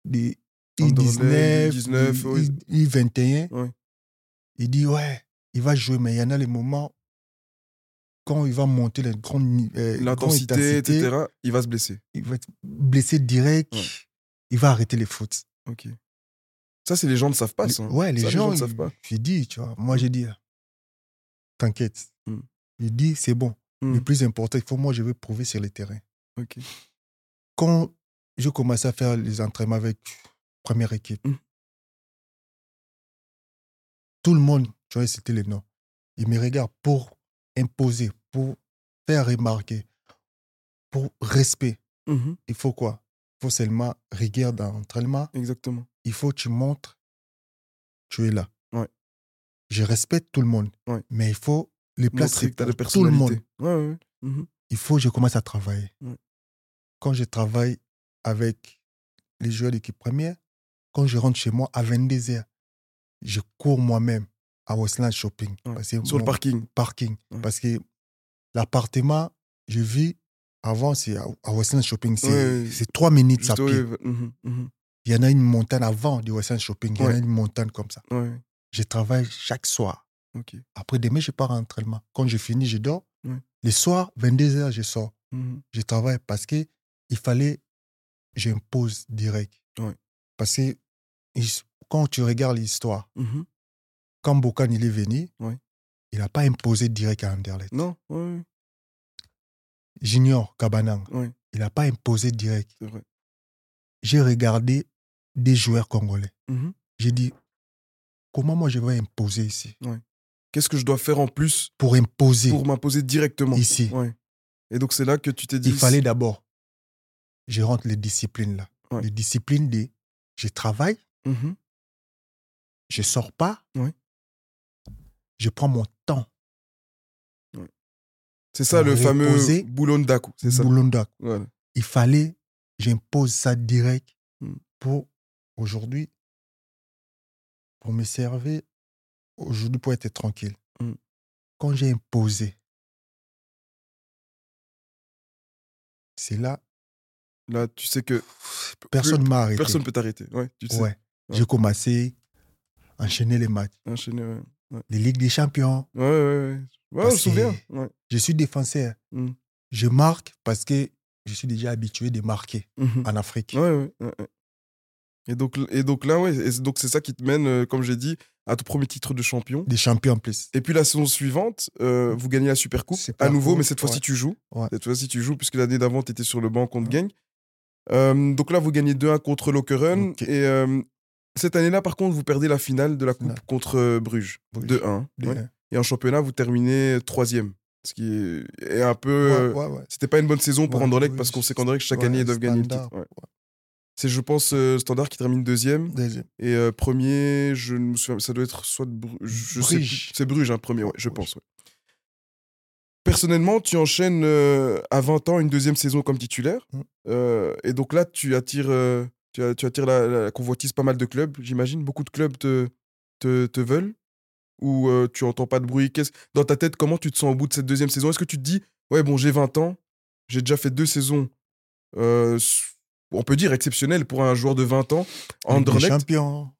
des Anderlecht, I-19, U19, ouais. I- I-21. Ouais. Il dit, ouais, il va jouer, mais il y en a les moments quand il va monter les grandes ni- euh, grande L'intensité, intensité, etc., il va se blesser. il va être blessé direct, Ouais. il va arrêter les fautes. Ok. Ça, c'est les gens ne savent pas, ça. hein. ouais, les Ça, gens, ne savent pas. j'ai dit, tu vois, moi j'ai dit, t'inquiète. Mm. Il dit, c'est bon. Mm. Le plus important, il faut moi, je vais prouver sur le terrain. Quand je commençais à faire les entraînements avec première équipe, Mm. tout le monde, tu vois, c'était les noms. Ils me regardent pour imposer, pour faire remarquer, pour respect. Mhm. Il faut quoi? Il faut seulement rigueur dans l'entraînement. Exactement. Il faut que tu montres tu es là. Ouais. Je respecte tout le monde, Ouais. mais il faut les as pour tout le monde. Ouais. Mhm. il faut que je commence à travailler. Quand je travaille avec les joueurs d'équipe première, quand je rentre chez moi à 22h, je cours moi-même à Westland Shopping. Ouais. Parce que Sur le parking. parking. Ouais. Parce que l'appartement, je vis avant, c'est à, à Westland Shopping. C'est Ouais. trois minutes à Juste, pied. ouais, mhm, mhm. Il y en a une montagne avant du Westland Shopping. Il y en a une montagne comme ça. Je travaille chaque soir. Après demain, je pars à l'entraînement. Quand je finis, je dors. Les soirs, 22h, je sors. Mhm. je travaille parce que il fallait j'impose direct. Parce que quand tu regardes l'histoire, Mhm. quand Bokan il est venu, il n'a pas imposé direct à Anderlecht. Non, ouais, Junior Kabanang, il n'a pas imposé direct. J'ai regardé des joueurs congolais. Mhm. J'ai dit, comment moi je vais imposer ici? Qu'est-ce que je dois faire en plus Pour imposer pour m'imposer directement? Ici. Et donc, c'est là que tu t'es dit. il fallait d'abord, je rentre les disciplines là. Ouais. Les disciplines des, je travaille, Mhm. je sors pas, Ouais. je prends mon temps. C'est ça le fameux Reposer. boulon d'aku. C'est ça? Il fallait, j'impose ça direct Mm. pour aujourd'hui, pour me servir, aujourd'hui pour être tranquille. Mm. Quand j'ai imposé, c'est là, Là, tu sais que personne ne m'a arrêté. personne peut t'arrêter. Ouais, tu sais. Ouais. J'ai commencé à enchaîner les matchs. Enchaîner, ouais. Ouais. les Ligues des Champions. Ouais, ouais, ouais. Ouais, je me souviens. Je suis défenseur. Mm. Je marque parce que je suis déjà habitué de marquer Mhm. en Afrique. Ouais, ouais. Et donc, et donc là, ouais, et c'est- donc c'est ça qui te mène, euh, comme j'ai dit, à ton premier titre de champion. Des champions en plus. Et puis la saison suivante, euh, vous gagnez la Super Coupe à nouveau, mais cette fois-ci tu joues. Cette fois-ci tu joues, puisque l'année d'avant tu étais sur le banc contre. Gang. Euh, donc là, vous gagnez 2-1 contre Lokeren. Ok. Et euh, cette année-là, par contre, vous perdez la finale de la Coupe contre euh, Bruges. Bruges. 2-1. De- ouais. Et en championnat, vous terminez troisième. Ce qui est, un peu. Ouais, ouais. C'était pas une bonne saison pour Anderlecht parce qu'on sait qu'Anderlecht, chaque année, ils doivent gagner le titre. C'est, je pense, euh, Standard qui termine deuxième. Deuxième. Et euh, premier, je ne me souviens, ça doit être soit de Bru- je sais Bruges. plus. C'est Bruges, hein, premier, ouais, je Bruges. pense. Personnellement, tu enchaînes euh, à 20 ans une deuxième saison comme titulaire. Mm. Euh, et donc là, tu attires, euh, tu, a- tu attires la, la convoitise pas mal de clubs, j'imagine. Beaucoup de clubs te, te, te veulent. Ou tu entends pas de bruit? Dans ta tête, comment tu te sens au bout de cette deuxième saison? Est-ce que tu te dis, ouais, bon, j'ai 20 ans, j'ai déjà fait deux saisons, on peut dire exceptionnelles pour un joueur de 20 ans. Anderlecht,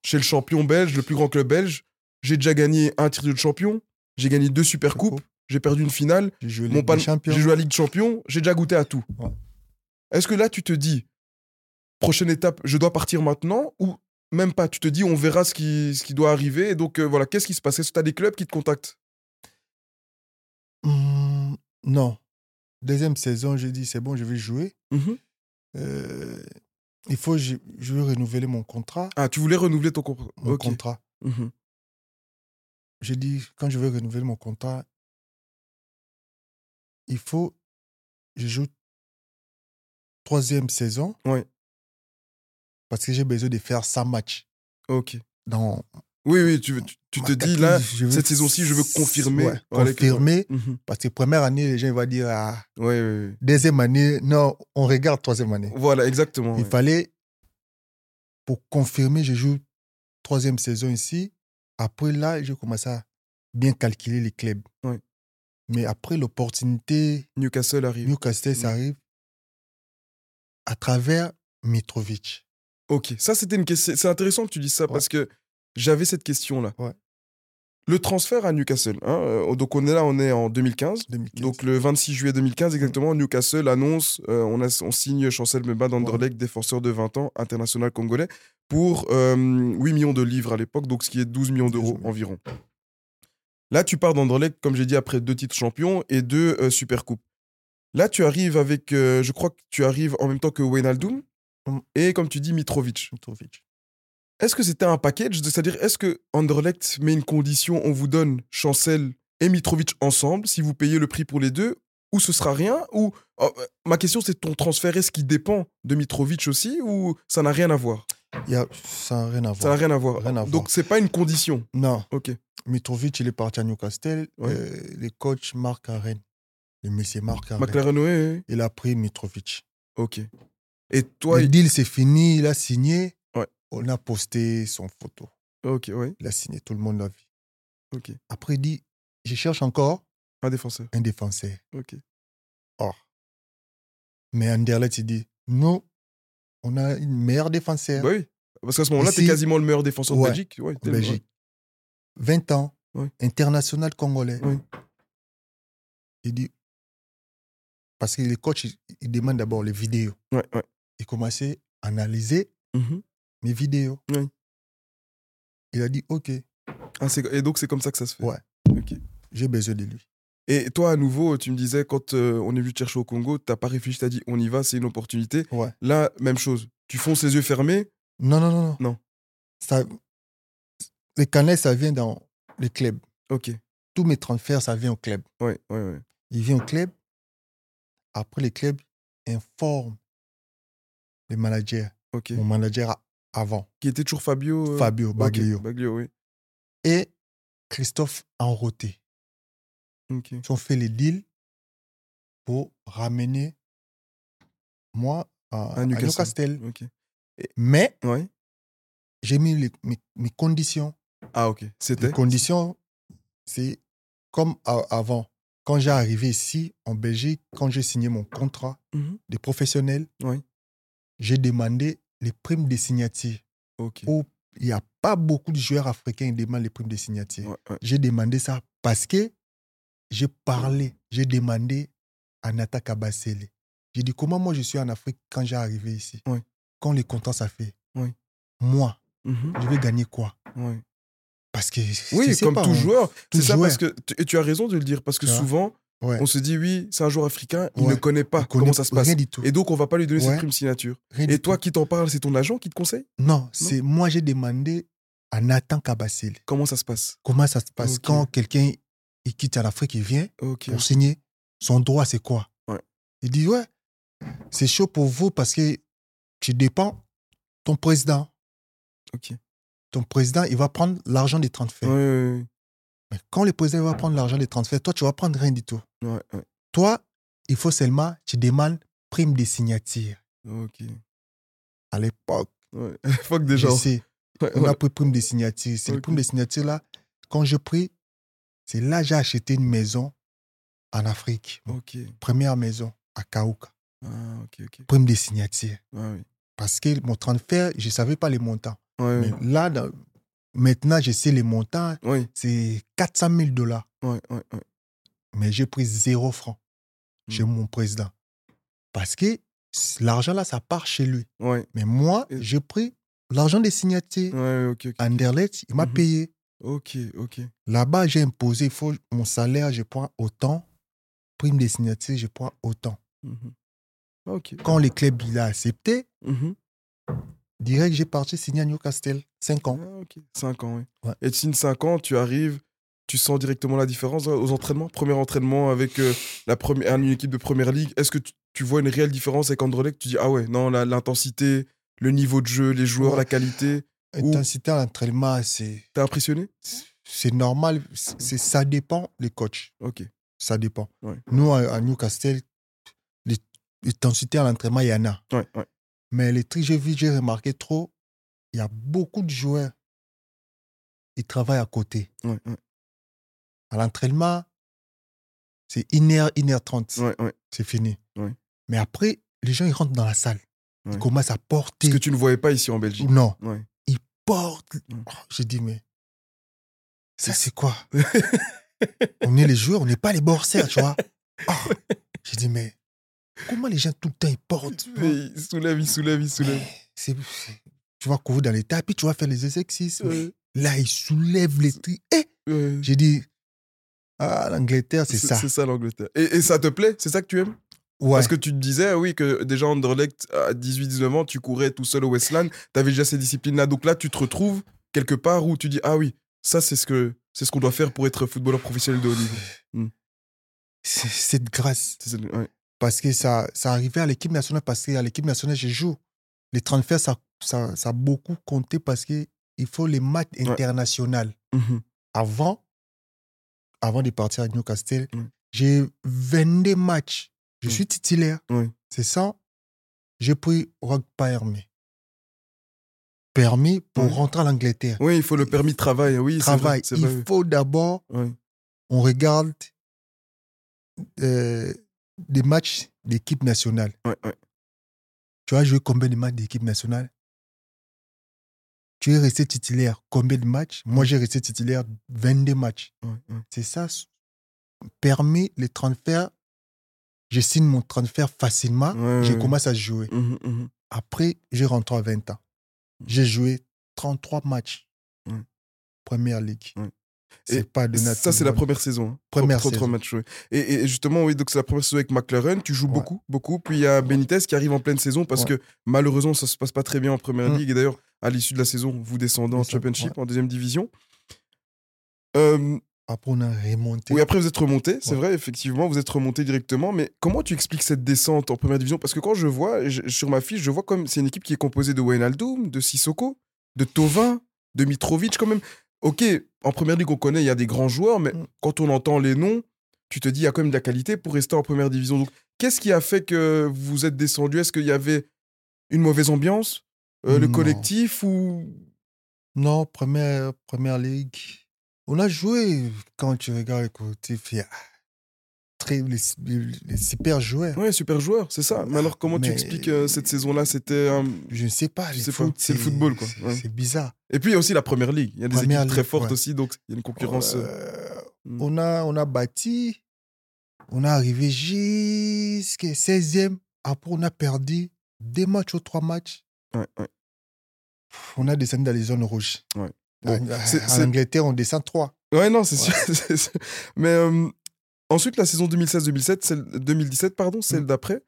chez le champion belge, le plus grand club belge. J'ai déjà gagné un titre de champion. J'ai gagné deux super coupes. J'ai perdu une finale. J'ai joué Mon pan-. J'ai joué à la Ligue de Champions. J'ai déjà goûté à tout. Ouais. Est-ce que là, tu te dis, prochaine étape, je dois partir maintenant ou même pas? Tu te dis, on verra ce qui, ce qui doit arriver. Et donc, euh, voilà, qu'est-ce qui se passe? Est-ce que tu as des clubs qui te contactent? Hmm, non. Deuxième saison, j'ai dit, c'est bon, je vais jouer. Mhm. Euh, il faut, je, je veux renouveler mon contrat. Ah, tu voulais renouveler ton contrat Mon Ok. contrat. Mhm. J'ai dit, quand je veux renouveler mon contrat, il faut, je joue troisième saison. Ouais. Parce que j'ai besoin de faire 100 matchs. Ok. Dans Oui, oui, tu, te dis là, je veux- cette saison-ci, je veux confirmer. Ouais, confirmer. Mhm. Parce que première année, les gens vont dire, ah, Ouais, ouais, deuxième année, non, on regarde troisième année. Voilà, exactement. Il fallait, pour confirmer, je joue troisième saison ici. Après là, j'ai commencé à bien calculer les clubs. Mais après l'opportunité, Newcastle arrive. Newcastle, ça Mm. arrive à travers Mitrovic. Ok, ça c'était une question. C'est intéressant que tu dises ça Ouais. parce que j'avais cette question-là. Ouais. Le transfert à Newcastle. hein, euh, donc on est là, on est en 2015. 2015. Donc le 26 juillet 2015 exactement, Newcastle annonce, euh, on, a- on signe Chancel Meba d'Anderlecht, défenseur de 20 ans, international congolais, pour euh, 8 millions de livres à l'époque, donc ce qui est 12 millions d'euros 12 millions. environ. Là, tu pars d'Anderlecht, comme j'ai dit, après deux titres champions et deux euh, super coupes. Là, tu arrives avec, euh, je crois que tu arrives en même temps que Wijnaldum Mm. et comme tu dis, Mitrovic. Mitrovic. Est-ce que c'était un package C'est-à-dire, est-ce que Anderlecht met une condition, on vous donne Chancel et Mitrovic ensemble, si vous payez le prix pour les deux, ou ce sera rien Ou oh, euh, Ma question, c'est ton transfert, est-ce qu'il dépend de Mitrovic aussi, ou ça n'a rien à voir? Il y a, ça n'a rien à Ça n'a voir. rien à voir. Rien à voir. Donc, c'est pas une condition? Non, Ok. Mitrovic, il est parti à Newcastle. Ouais. Euh, le coach Marc Arène, le monsieur Marc Arène, McLaren, ouais, ouais. il a pris Mitrovic. Ok. Et toi, le il- deal, c'est fini, il a signé. Ouais. On a posté son photo. ok, ouais, Il a signé, tout le monde l'a vu. ok. Après, il dit, je cherche encore Un défenseur. un défenseur. Ok. Or. Mais Anderlecht, il dit, nous, on a une meilleure défenseur Bah oui. Parce qu'à ce moment-là, tu es quasiment le meilleur défenseur de Belgique. Ouais, en Belgique. 20 ans, international congolais. Oui. Il dit, parce que le coach, il, il demande d'abord les vidéos. Ouais, ouais. Il commençait à analyser Mhm. mes vidéos. Il a dit, OK, Ah, et donc, c'est comme ça que ça se fait. Ouais. J'ai besoin de lui. Et toi, à nouveau, tu me disais, quand euh, on est venu te chercher au Congo, t'as pas réfléchi, t'as dit, on y va, c'est une opportunité. Là, même chose. Tu fonces les yeux fermés? Non, non, non, non. Non. Ça, les canets, ça vient dans les clubs. Ok. Tous mes transferts, ça vient au club. Ouais, ouais, ouais. Il vient au club. Après, les clubs informent les managers. Ok. Mon manager avant. Qui était toujours Fabio euh, Fabio Baglio. Baglio, oui. Et Christophe Enroté. Ok. Ils ont fait les deals pour ramener moi à, À à Newcastle. Ok. Mais Ouais. j'ai mis les- mes, mes conditions. Ah, ok. Les C'était? conditions, c'est comme avant. Quand j'ai arrivé ici, en Belgique, quand j'ai signé mon contrat Mhm. de professionnel, Oui. j'ai demandé les primes de signature Ok. où il n'y a pas beaucoup de joueurs africains qui demandent les primes de signature. Ouais, ouais. J'ai demandé ça parce que j'ai parlé, j'ai demandé à Nata Kabasele. J'ai dit comment moi je suis en Afrique quand j'ai arrivé ici? Quand les contrats ça fait? Ouais. Moi, Mhm. je vais gagner quoi? Parce que Oui, comme pas, tout joueur. C'est ça, parce que. tu- Et tu as raison de le dire, parce que souvent, Ouais. on se dit, oui, c'est un joueur africain, il Ouais. ne connaît pas comment ça se passe. Rien du tout. Et donc, on va pas lui donner cette prime signature. Rien Et toi tout. qui t'en parles, c'est ton agent qui te conseille? Non, c'est moi j'ai demandé à Nathan Kabasele. Comment ça se passe? Comment ça se passe? Quand quelqu'un il quitte l'Afrique, il vient Ok. pour signer son droit, c'est quoi? Il dit ouais, c'est chaud pour vous parce que tu dépends ton président. Ok. Ton président, il va prendre l'argent des transferts. Ouais, ouais, Mais quand le président va prendre l'argent des transferts, toi, tu vas prendre rien du tout. Toi, il faut seulement, tu demandes prime de signature. Ok. À l'époque. Fuck [LAUGHS] je déjà. sais, Ouais, on a pris prime de signature. C'est le Ok. prime de signature là. Quand je pris, c'est là que j'ai acheté une maison en Afrique. Ok. Première maison à Kaouka. Ah, ok, ok. Prime de signature. Ah, oui. Parce que mon transfert, je ne savais pas les montants. Mais là, dans- maintenant, je sais les montants. C'est 400 000 dollars. Mais j'ai pris zéro franc chez Mm. mon président. Parce que l'argent là, ça part chez lui. Mais moi, j'ai pris l'argent des signatures. ouais, ok, ok. Anderlecht, il m'a Mhm. payé. Ok, ok. Là-bas, j'ai imposé, il faut mon salaire, je prends autant. Prime des signatures, je prends autant. Mhm. Quand le club il a accepté, Mhm. direct, j'ai parti signer à Newcastle. 5 ans. Ah, ok. 5 ans. Ouais. Et tu signes 5 ans, tu arrives, tu sens directement la différence aux entraînements? Premier entraînement avec euh, la première, une équipe de première ligue. Est-ce que tu, tu vois une réelle différence avec Anderlecht Tu dis, ah ouais, non, l'intensité, le niveau de jeu, les joueurs, Ouais. la qualité. Ou- Intensité à l'entraînement, c'est T'es impressionné? C'est normal. Ça dépend des coachs. Ok. Ça dépend. Ouais. Nous, à, à Newcastle, l'intensité à l'entraînement, il y en a. Ouais, ouais. Mais les que j'ai j'ai remarqué trop, il y a beaucoup de joueurs, ils travaillent à côté. Ouais, À l'entraînement, c'est 1h, 1h30. ouais, ouais. C'est fini. Mais après, les gens, ils rentrent dans la salle. Ils commencent à porter. Ce que tu ne voyais pas ici en Belgique. Non, ils portent. Oh, J'ai dit, mais ça, c'est quoi? [LAUGHS] On est les joueurs, on n'est pas les borsers, tu vois. [LAUGHS] Oh, J'ai dit, mais comment les gens tout le temps, ils portent Mais il soulève, il soulève, il soulève. C'est- c'est- Tu vas courir dans les tapis, tu vas faire les exercices. Là, ils soulèvent les trucs. Eh. J'ai dit, ah, l'Angleterre, c'est ça. C'est ça l'Angleterre. Et, et ça te plaît? C'est ça que tu aimes? Ouais. Parce que tu te disais, oui, que déjà Anderlecht, à 18-19 ans, tu courais tout seul au Westland, tu avais déjà ces disciplines-là. Donc là, tu te retrouves quelque part où tu dis, ah oui, ça, c'est ce que c'est ce qu'on doit faire pour être footballeur professionnel de haut niveau. C'est c'est de grâce. Ouais. Parce que ça, ça arrivait à l'équipe nationale, parce qu'à l'équipe nationale, je joue. Les transferts, ça, ça, ça a beaucoup compté parce qu'il faut les matchs Ouais. internationaux. Mhm. Avant, avant de partir à Newcastle, Ouais. j'ai 22 matchs. Je Ouais. suis titulaire. C'est ça. J'ai pris Rock Permis. Permis pour rentrer à l'Angleterre. Oui, il faut le permis de travail. Oui, vrai, Travail. c'est Il vrai. faut d'abord, on regarde euh, des matchs d'équipe nationale. Ouais, ouais. Tu as joué combien de matchs d'équipe nationale? Tu es resté titulaire combien de matchs? Moi, j'ai resté titulaire 22 matchs. ouais. C'est ça, permis les transferts. Je signe mon transfert facilement. Je commence à jouer. Mhm, mhm. Après, j'ai rentré à 20 ans. J'ai joué 33 matchs. Première ligue. C'est pas tout Ça, c'est la première saison. hein. Première 33 saison. matchs, ouais. et, et justement, oui, donc c'est la première saison avec McLaren. Tu joues Ouais. beaucoup, beaucoup. Puis il y a Benitez qui arrive en pleine saison parce Ouais. que malheureusement, ça se passe pas très bien en première Mm. ligue. Et d'ailleurs, à l'issue de la saison, vous descendez en Championship, en deuxième division. Euh, Après, on a remonté. oui, après, vous êtes remonté, c'est Ouais. vrai, effectivement, vous êtes remonté directement. Mais comment tu expliques cette descente en première division? Parce que quand je vois, je- sur ma fiche, je vois comme c'est une équipe qui est composée de Wijnaldum, de Sissoko, de Tovin, de Mitrovic, quand même. Ok, en première ligue, on connaît, il y a des grands joueurs, mais Mm. quand on entend les noms, tu te dis, il y a quand même de la qualité pour rester en première division. Donc, qu'est-ce qui a fait que vous êtes descendu? Est-ce qu'il y avait une mauvaise ambiance Euh, Le Non. collectif ou? Non, première, première ligue. On a joué quand tu regardes le collectif. il y a- très, les, les super joueurs. Ouais, super joueur, c'est ça. Mais alors, comment tu expliques euh, cette saison-là C'était. Je ne sais pas. C'est le football, quoi. c'est- Ouais. C'est bizarre. Et puis, il y a aussi la première ligue. Il y a des Première équipes très fortes ouais. aussi, donc il y a une concurrence. euh, Euh, hmm. on, a, on a bâti, on a arrivé jusqu'à 16e. Après, on a perdu deux matchs ou trois matchs. ouais, ouais. On a descendu dans les zones rouges. Ouais. Bon, En- Angleterre, on descend trois. Ouais, non, c'est [LAUGHS] sûr. Mais ensuite, la saison 2016-2017, celle- 2017, pardon, celle Mm. d'après,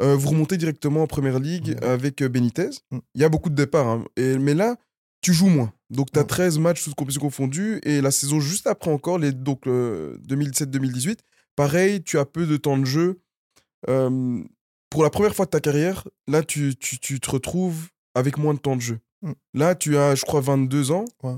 euh, vous remontez directement en première ligue Mm. avec euh, Benitez. Mm. Il y a beaucoup de départs, hein. et, mais là, tu joues moins. Donc, tu as Mm. 13 matchs toutes compétitions confondues, et la saison juste après encore, les, donc euh, 2017-2018, pareil, tu as peu de temps de jeu. Euh, pour la première fois de ta carrière, là, tu, tu, tu te retrouves avec moins de temps de jeu. Là, tu as, je crois, 22 ans. Ouais.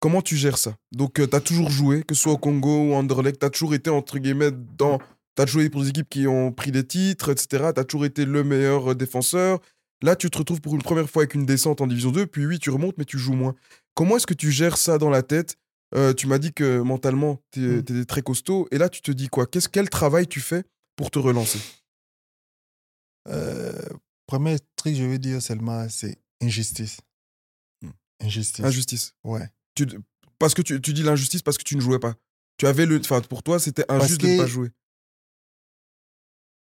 Comment tu gères ça? Donc, tu as toujours joué, que ce soit au Congo ou en Anderlecht, tu as toujours été, entre guillemets, dans. Tu as joué pour des équipes qui ont pris des titres, etc. Tu as toujours été le meilleur euh, défenseur. Là, tu te retrouves pour une première fois avec une descente en Division 2, puis oui, tu remontes, mais tu joues moins. Comment est-ce que tu gères ça dans la tête? Euh, Tu m'as dit que mentalement, tu Mm. étais très costaud, et là, tu te dis quoi? Qu'est-ce, Quel travail tu fais pour te relancer? Euh, premier truc, je veux dire seulement, c'est injustice. Hmm. Injustice. Injustice. Ouais. Tu, parce que tu, tu dis l'injustice parce que tu ne jouais pas. Tu avais le. Enfin, pour toi, c'était injuste de ne pas jouer.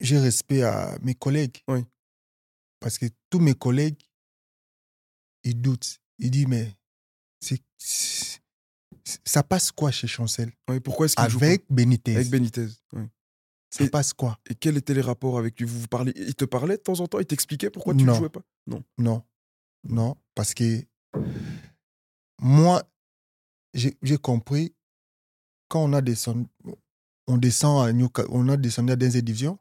J'ai respect à mes collègues. Oui. Parce que tous mes collègues, ils doutent. Ils disent, mais c'est, ça passe quoi chez Chancel? Oui, pourquoi est-ce Avec Benitez. Avec Benitez. oui. ça Et- passe quoi? Et quels étaient les rapports avec lui? Vous vous parlez Il te parlait de temps en temps? Il t'expliquait pourquoi tu ne Non. jouais pas? Non. Non. Parce que moi, j'ai compris, quand on a descendu, on descend à Newca- on a descendu à deuxième division,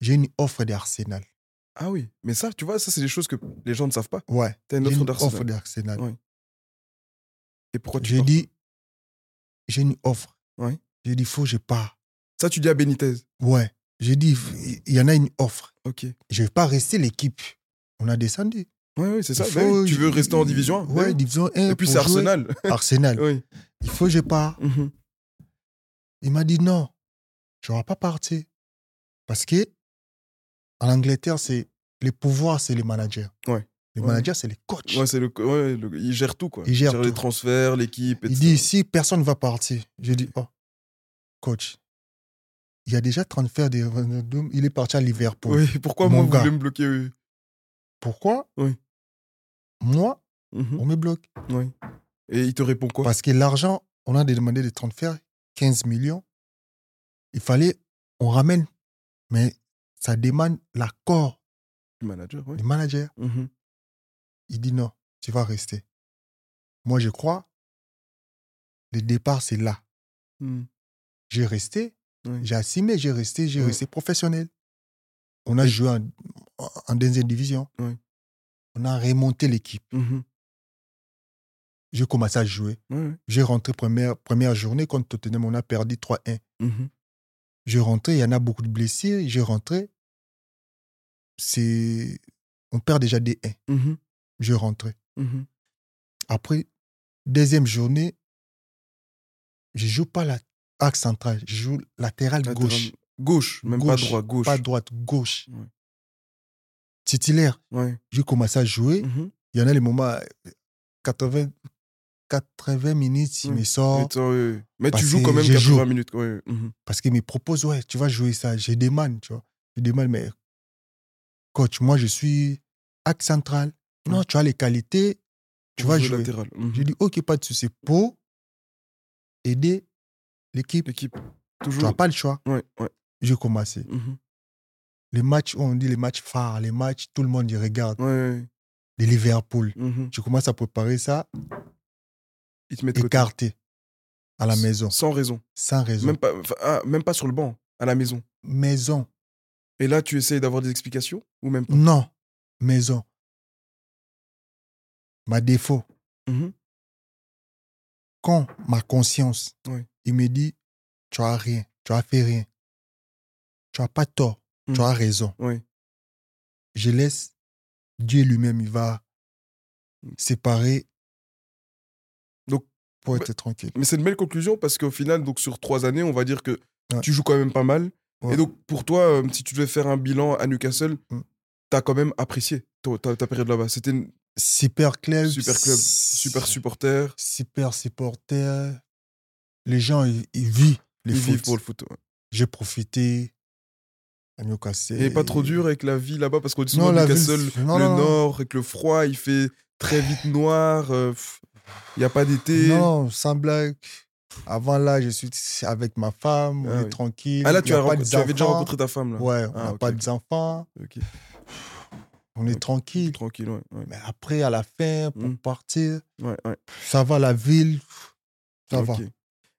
j'ai une offre d'Arsenal. Ah oui, mais ça, tu vois, ça, c'est des choses que les gens ne savent pas. Ouais. T'as une offre d'Arsenal. offre d'Arsenal. Ouais. Et pourquoi tu J'ai dit, j'ai une offre. Ouais. J'ai dit, faut que je pars. Ça, tu dis à Benitez? Ouais. J'ai dit, il y en a une offre. Ok. Je ne vais pas rester l'équipe. On a descendu. Oui, oui, c'est ça. Oui, faut- tu veux rester en Division 1 Ouais, Division 1. Et puis c'est Arsenal. [LAUGHS] Arsenal. oui. Il faut que je pars. Mhm. Il m'a dit non, je ne vais pas partir. Parce que en Angleterre, c'est les pouvoirs, c'est les managers. Ouais. Les Ouais. managers, c'est les coachs. Ouais, c'est le, ouais, le- il gère tout, quoi. Il gère les tout. transferts, l'équipe, il dit si personne ne va partir. Je dis oh, coach, il y a déjà transfert des Wijnaldum, il est parti à Liverpool. Oui, pourquoi Mon moi, vous gars. voulez me bloquer oui? Pourquoi? Oui. Moi, Mhm. on me bloque. Oui. Et il te répond quoi? Parce que l'argent, on a demandé des transferts, 15 millions. Il fallait, on ramène. Mais ça demande l'accord Le manager, oui. du manager. Mhm. Il dit non, tu vas rester. Moi, je crois, le départ, c'est là. Mhm. J'ai resté, Oui. j'ai assumé, j'ai resté, j'ai resté professionnel. On a joué en, en deuxième division. On a remonté l'équipe. Mhm. J'ai commencé à jouer. J'ai rentré première, première journée contre Tottenham, on a perdu 3-1. Mhm. J'ai rentré, il y en a beaucoup de blessures. J'ai rentré. C'est. On perd déjà des 1. Mhm. J'ai rentré. Après, deuxième journée, je joue pas la axe central, je joue latéral Latéral- gauche. Gauche, même Gauche, pas droit, gauche. Pas droite, gauche. Ouais. Titulaire, Ouais. j'ai commencé à jouer. Mhm. Il y en a les moments, euh, 80, 80 minutes, il me sort. Mais, tu joues quand même je 80 joue. minutes. Mhm. Parce qu'il me propose, ouais, tu vas jouer ça. Je demande, tu vois. Je demande, mais coach, moi, je suis axe central. Non, tu as les qualités, tu vas jouer latéral. Mhm. Je dis, ok, pas de souci. Pour aider l'équipe, L'équipe, tu toujours. n'as pas le choix. Ouais, ouais. J'ai commencé. Mhm. Les matchs, on dit les matchs phares, les matchs, tout le monde y regarde. Ouais, ouais. Les Liverpool. Mhm. Je commence à préparer ça, Ils te mettent de côté. écarté à la maison, Sans raison. sans raison. Même pas, ah, même pas sur le banc, à la maison. Maison. Et là, tu essayes d'avoir des explications ou même pas? Non, maison. Ma défaut, Mhm. quand ma conscience, Oui. il me dit, tu as rien, tu as fait rien. Tu as pas tort, tu Mhm. as raison. Oui. Je laisse Dieu lui-même, il va séparer Donc, pour bah, être tranquille. Mais c'est une belle conclusion parce qu'au final, donc sur trois années, on va dire que Ouais. tu joues quand même pas mal. Ouais. Et donc, pour toi, euh, si tu devais faire un bilan à Newcastle, Mm. tu as quand même apprécié ta, ta- période là-bas. C'était un Super club. super club, super supporter. Super supporter. Les gens, ils, ils vivent les Ils foot. vivent pour le foot. ouais. J'ai profité à Newcastle. Et pas trop dur avec la vie là-bas parce qu'on dit souvent ville, Newcastle, non, le non, nord, avec le froid, il fait très vite noir. Il n'y a pas d'été. Non, sans blague. Avant là, je suis avec ma femme, on Ah est oui. tranquille. Ah là, tu, as rencontré- tu avais déjà rencontré ta femme là. Ouais, on Ah, n'a ok, pas d'enfants, Ok, on est tranquille. Tranquille, ouais. Ouais, Mais après, à la fin, pour Mm. partir, ouais, ouais. ça va, la ville, ça va.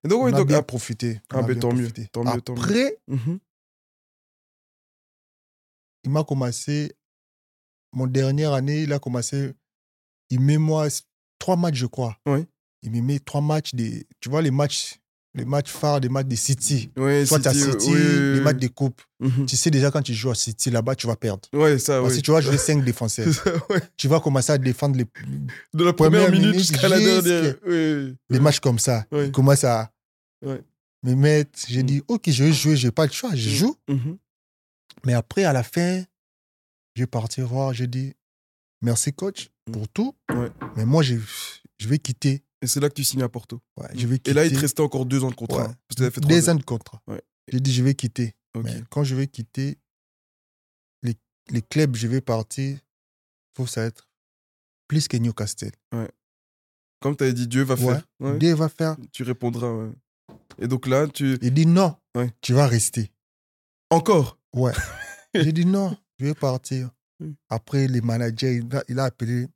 Et donc, On oui, a donc, bien ap- profité. on Ah, ben, mieux, tant mieux. Après, Mhm. Il m'a commencé, mon dernière année, il a commencé, il met moi trois matchs, je crois. Oui. Il me met trois matchs, des, tu vois, les matchs, les matchs phares, des matchs de City. Ouais, Soit City, City, oui, oui, les matchs de coupe. Mhm. Tu sais déjà quand tu joues à City là-bas, tu vas perdre. Ouais, ça, Parce oui. que tu vas jouer [LAUGHS] cinq défenseurs. Ouais. tu vas commencer à défendre les, De la première, Première minute jusqu'à la dernière. Oui. les matchs comme ça. Ouais. Il commence à me mettre. J'ai Mm. dit, OK, je vais jouer, je n'ai pas le choix, je Mm. joue. Mais après, à la fin, j'ai parti voir, j'ai dit, merci coach Mm. pour tout. Ouais. Mais moi, je, je vais quitter. Et c'est là que tu signes à Porto. Ouais, je vais quitter. Et là, il te restait encore deux ans de contrat. Ouais. Parce que t'avais fait trois des ans de contrat. Ouais. J'ai dit, je vais quitter. Mais quand je vais quitter, les, les clubs, je vais partir, il faut ça être plus que Newcastle. Comme tu avais dit, Dieu va faire. Dieu va faire. Tu répondras. Et donc là, tu. Il dit non, Ouais. tu vas rester. Encore Ouais. [LAUGHS] J'ai dit non, je vais partir. Mm. Après, les managers, il a, il a appelé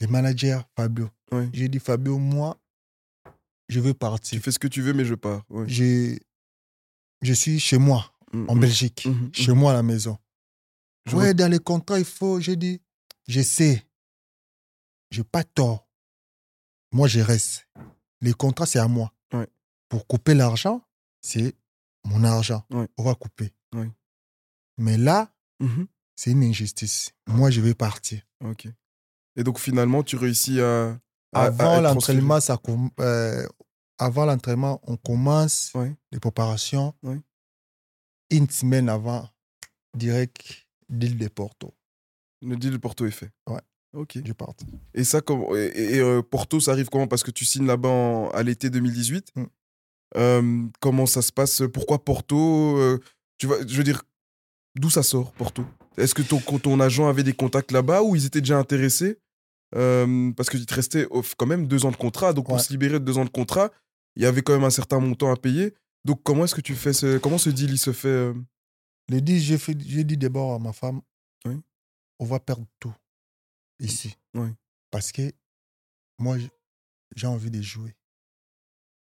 les managers, Fabio. J'ai dit, Fabio, moi, je veux Tu partir. fais ce que tu veux, mais je pars. Ouais. Je, je suis chez moi, Mhm. en Belgique, Mhm. chez moi à la maison. Je ouais, dans les contrats, il faut. J'ai dit, je sais. J'ai pas tort. Moi, je reste. Les contrats, c'est à moi. Ouais. Pour couper l'argent, c'est mon argent. Ouais. On va couper. Ouais. Mais là, Mhm. c'est une injustice. Moi, je vais partir. Ok. Et donc finalement, tu réussis à. Avant l'entraînement, ça com- euh, avant l'entraînement, on commence les préparations. Une semaine avant, direct d'île de Porto. Le deal de Porto est fait. Ouais. Ok. Je pars. Et ça, comment- et, euh, Porto, ça arrive comment? Parce que tu signes là-bas en- à l'été 2018. Mm. Euh, comment ça se passe? Pourquoi Porto Tu vois, je veux dire, d'où ça sort Porto Est-ce que ton, ton agent avait des contacts là-bas ou ils étaient déjà intéressés? Euh, Parce qu'il te restait oh, quand même deux ans de contrat. Donc pour se libérer de deux ans de contrat, il y avait quand même un certain montant à payer. Donc comment est-ce que tu fais ce, comment ce deal il se fait euh? Le j'ai dit d'abord à ma femme, Oui. on va perdre tout ici. Oui. Parce que moi, j'ai envie de jouer.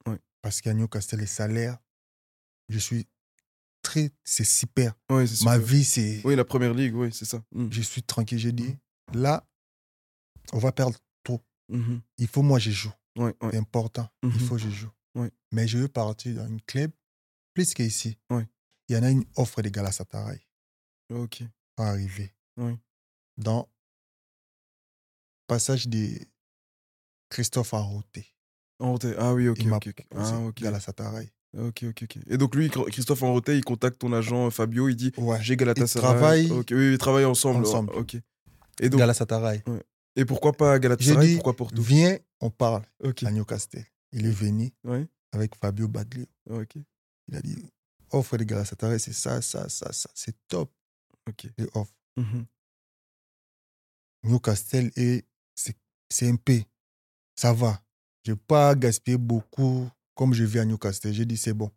Oui. Parce qu'à Newcastle, les salaires, je suis très, c'est super. Ouais, Ma vie, c'est, Oui, la première ligue, oui, c'est ça. Mm. je suis tranquille. J'ai dit, là, on va perdre tout. Mhm. Il faut, moi, je joue. Ouais, ouais. C'est important. Il faut que je joue. Mais je veux partir dans une club plus qu'ici. Il y en a une offre de Galatasaray. Ok. arriver. Oui. Dans passage de Christophe Enroté. En Roté. Ah oui, ok, il m'a ok. ok. proposé Ah. Galatasaray. Ok, ok, ok. Et donc lui, Christophe Enroté, il contacte ton agent euh, Fabio, il dit Ouais. j'ai Galatasaray. travaillent Ok, oui, ils travaillent ensemble. ensemble. Ok. Et donc, Galatasaray. et pourquoi pas J'ai Galatasaray dit, Pourquoi Porto viens, on parle Ok. à Newcastle. Il est venu Ouais. avec Fabio Baglio. Ok. Il a dit, offre de Galatasaray, c'est ça, ça, ça, ça. C'est top, Ok. les offres. Mhm. Newcastle, et c'est c'est un peu, ça va. Je n'ai pas gaspillé beaucoup comme je vis à Newcastle. J'ai dit, c'est bon.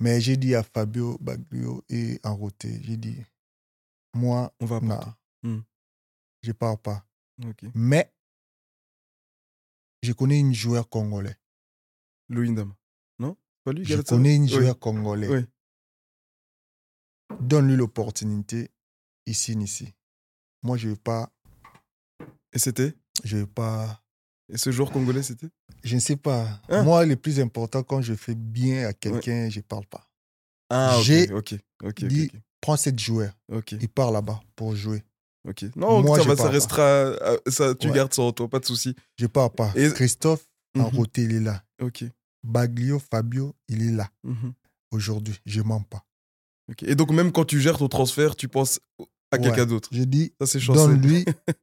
Mais j'ai dit à Fabio Baglio et Enroté, j'ai dit, moi, On va à Porto. Hmm. je pars pas. Ok. Mais, je connais une joueur congolais. Louis Ndama. Non? Pas lui, Je connais une Oui. joueur congolais. Oui. Donne-lui l'opportunité, ici, ici. Moi, je ne veux pas, Et c'était? Je veux pas, Et ce joueur congolais, c'était? Je ne sais pas. Hein? Moi, le plus important, quand je fais bien à quelqu'un, je ne parle pas. Ah, ok. J'ai Ok. Ok. Ok. dit- ok. Prends cette joueur, il part là-bas pour jouer. ok. Non, Moi, ça, va, ça pas. restera. euh, Ça, tu Ouais. gardes ça en toi, pas de souci. Je pars pas. Et- Christophe, Mhm. Enroté, il est là. Ok. Baglio, Fabio, il est là. Mhm. aujourd'hui. Je mens pas. Et donc, même quand tu gères ton transfert, tu penses à Ouais. quelqu'un d'autre? Je dis, donne-lui [LAUGHS]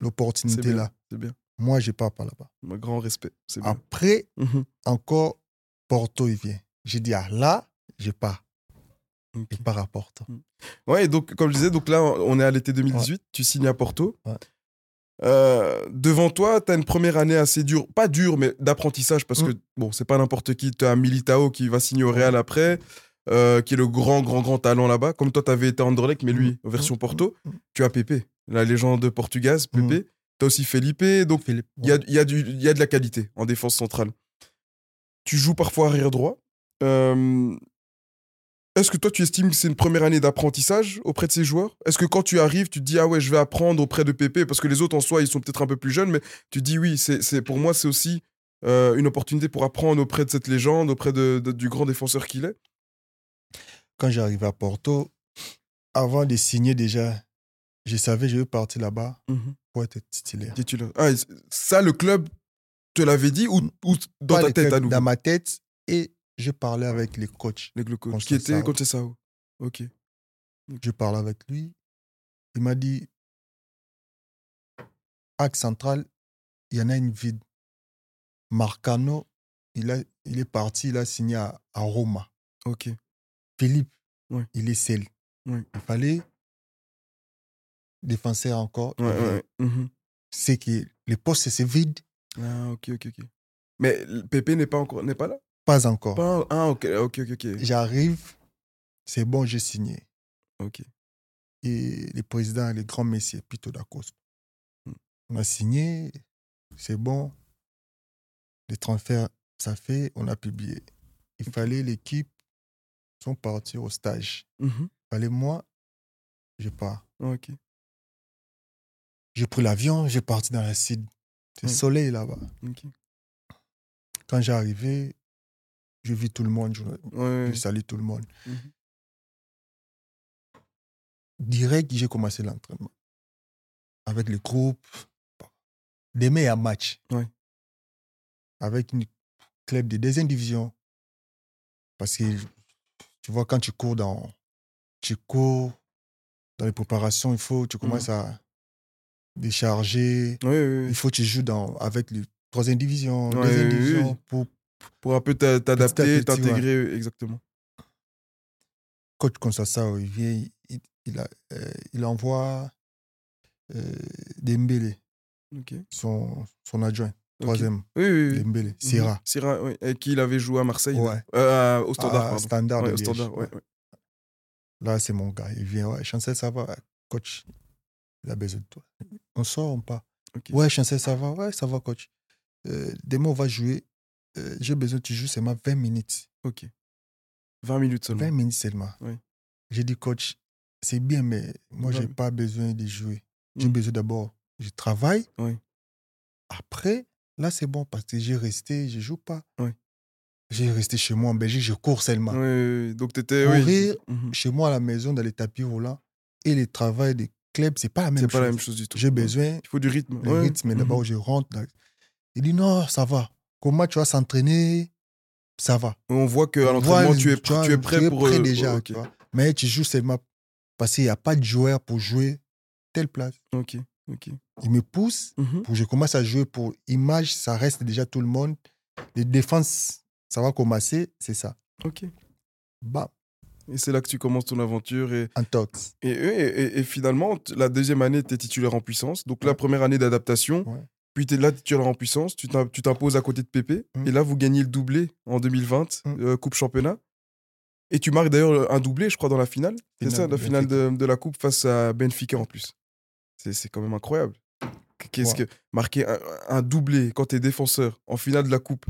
l'opportunité là. C'est bien. Moi, je pars pas là-bas. Un grand respect. Bien. Après, Mhm. encore, Porto, il vient. J'ai dit, ah là, je pars. Ok. Je pars à Porto. Ouais, et donc, comme je disais, donc là, on est à l'été 2018, tu signes à Porto. Ouais. Euh, devant toi, tu as une première année assez dure, pas dure, mais d'apprentissage, parce Mm. que, bon, c'est pas n'importe qui. Tu as Militao qui va signer au Real après, euh, qui est le grand, grand, grand talent là-bas. Comme toi, tu avais été Anderlecht, mais lui, version. Porto. Tu as Pépé, la légende portugaise, Pépé. Tu aussi Felipe, donc il y a, y, a y a de la qualité en défense centrale. Tu joues parfois arrière droit. Euh, Est-ce que toi, tu estimes que c'est une première année d'apprentissage auprès de ces joueurs? Est-ce que quand tu arrives, tu te dis, ah ouais, je vais apprendre auprès de Pépé? Parce que les autres, en soi, ils sont peut-être un peu plus jeunes, mais tu te dis, oui, c'est, c'est- pour moi, c'est aussi euh, une opportunité pour apprendre auprès de cette légende, auprès de, de- du grand défenseur qu'il est. Quand j'arrive à Porto, avant de signer déjà, je savais que je veux partir là-bas pour être titulaire. Titulaire. Ah, ça, le club te l'avait dit ou, ou dans Pas ta le tête club, à nouveau? Dans ma tête, et je parlais avec les coachs. Les glucoses. Contre Qui était Sao. contre Sao. Ok. Je parlais avec lui. Il m'a dit, axe central, il y en a une vide. Marcano, il, a, il est parti, il a signé à, à Roma. Ok. Philippe, Ouais. il est seul. Ouais. Il fallait défenseur encore. Ouais, ouais, ouais. Mhm. C'est que le poste, c'est vide. Ah, ok, ok, ok. Mais Pépé n'est pas encore n'est pas là? Pas encore. Pas- Ah, ok, ok, ok. J'arrive, c'est bon, j'ai signé. Ok. Et le président, le grand messier, Pito Dacoste. Hmm. On a signé, c'est bon. Les transferts, ça fait, on a publié. Il fallait l'équipe, sont partis au stage. Mhm. Il fallait moi, je pars. Ok. J'ai pris l'avion, j'ai parti dans la sud. C'est Hmm. soleil là-bas. Quand j'ai arrivé, je vis tout le monde, je, Ouais, ouais. je salue tout le monde. Mhm. Direct, j'ai commencé l'entraînement. Avec le groupe. Des meilleurs matchs. Ouais. Avec une club de deuxième division. Parce que, tu vois, quand tu cours dans, tu cours dans les préparations, il faut, tu commences à décharger. Ouais, ouais, ouais. Il faut que tu joues dans, avec le troisième division, deuxième oui, oui, division, oui. pour Pour un peu t'a- t'adapter, t'intégrer, euh, exactement. coach Consassa, il vient, il, il, a- euh, il envoie euh, Dembélé, Ok. son, son adjoint, troisième, Oui, oui, oui. Dembélé, Mhm. Syrah. Syrah, oui. Avec qui il avait joué à Marseille. Ouais. Euh, au Standard, Ah. Standard Ouais, au. Standard, ouais, ouais. Là, c'est mon gars. Il vient, ouais, Chancel, ça va, coach. Il a besoin de toi. On sort, on part. Ok. Ouais, Chancel, ça va, ouais, ça va, coach. Euh, demain, on va jouer. Euh, J'ai besoin que tu joues seulement 20 minutes. Ok. 20 minutes seulement. 20 minutes seulement. Ouais. J'ai dit, coach, c'est bien, mais moi, je n'ai pas besoin de jouer. J'ai Mm. besoin d'abord, je travaille. Après, là, c'est bon parce que j'ai resté, je ne joue pas. J'ai resté chez moi en Belgique, je cours seulement. Ouais. Donc, t'étais. Courir, Oui. Mhm. Chez moi, à la maison, dans les tapis roulants, et le travail des clubs, c'est pas la même C'est chose. pas la même chose du tout. J'ai besoin Il faut du rythme. le Ouais. rythme, mais Mhm. d'abord, je rentre. Il dit, non, ça va. Comment tu vas s'entraîner Ça va. On voit qu'à l'entraînement, voit, tu es, vois, tu es prêt pour. prêt euh, déjà. Tu vois. Mais tu joues seulement parce qu'il n'y a pas de joueur pour jouer telle place. Ok. Ok. Il me pousse Mhm. pour que je commence à jouer pour image, ça reste déjà tout le monde. Les défenses, ça va commencer, c'est ça. Ok. Bam, Et c'est là que tu commences ton aventure. Et, un tox. et, et, et- et finalement, la deuxième année, tu es titulaire en puissance. Donc, la première année d'adaptation. Ouais. Puis, tu es là titulaire en puissance. Tu t'im- tu t'imposes à côté de Pépé. Mm. Et là, vous gagnez le doublé en 2020, Mm. euh, Coupe Championnat. Et tu marques d'ailleurs un doublé, je crois, dans la finale. C'est ça, la finale de, de la Coupe face à Benfica en plus. C'est c'est quand même incroyable. Qu'est-ce Ouais. que marquer un, un doublé quand tu es défenseur en finale de la Coupe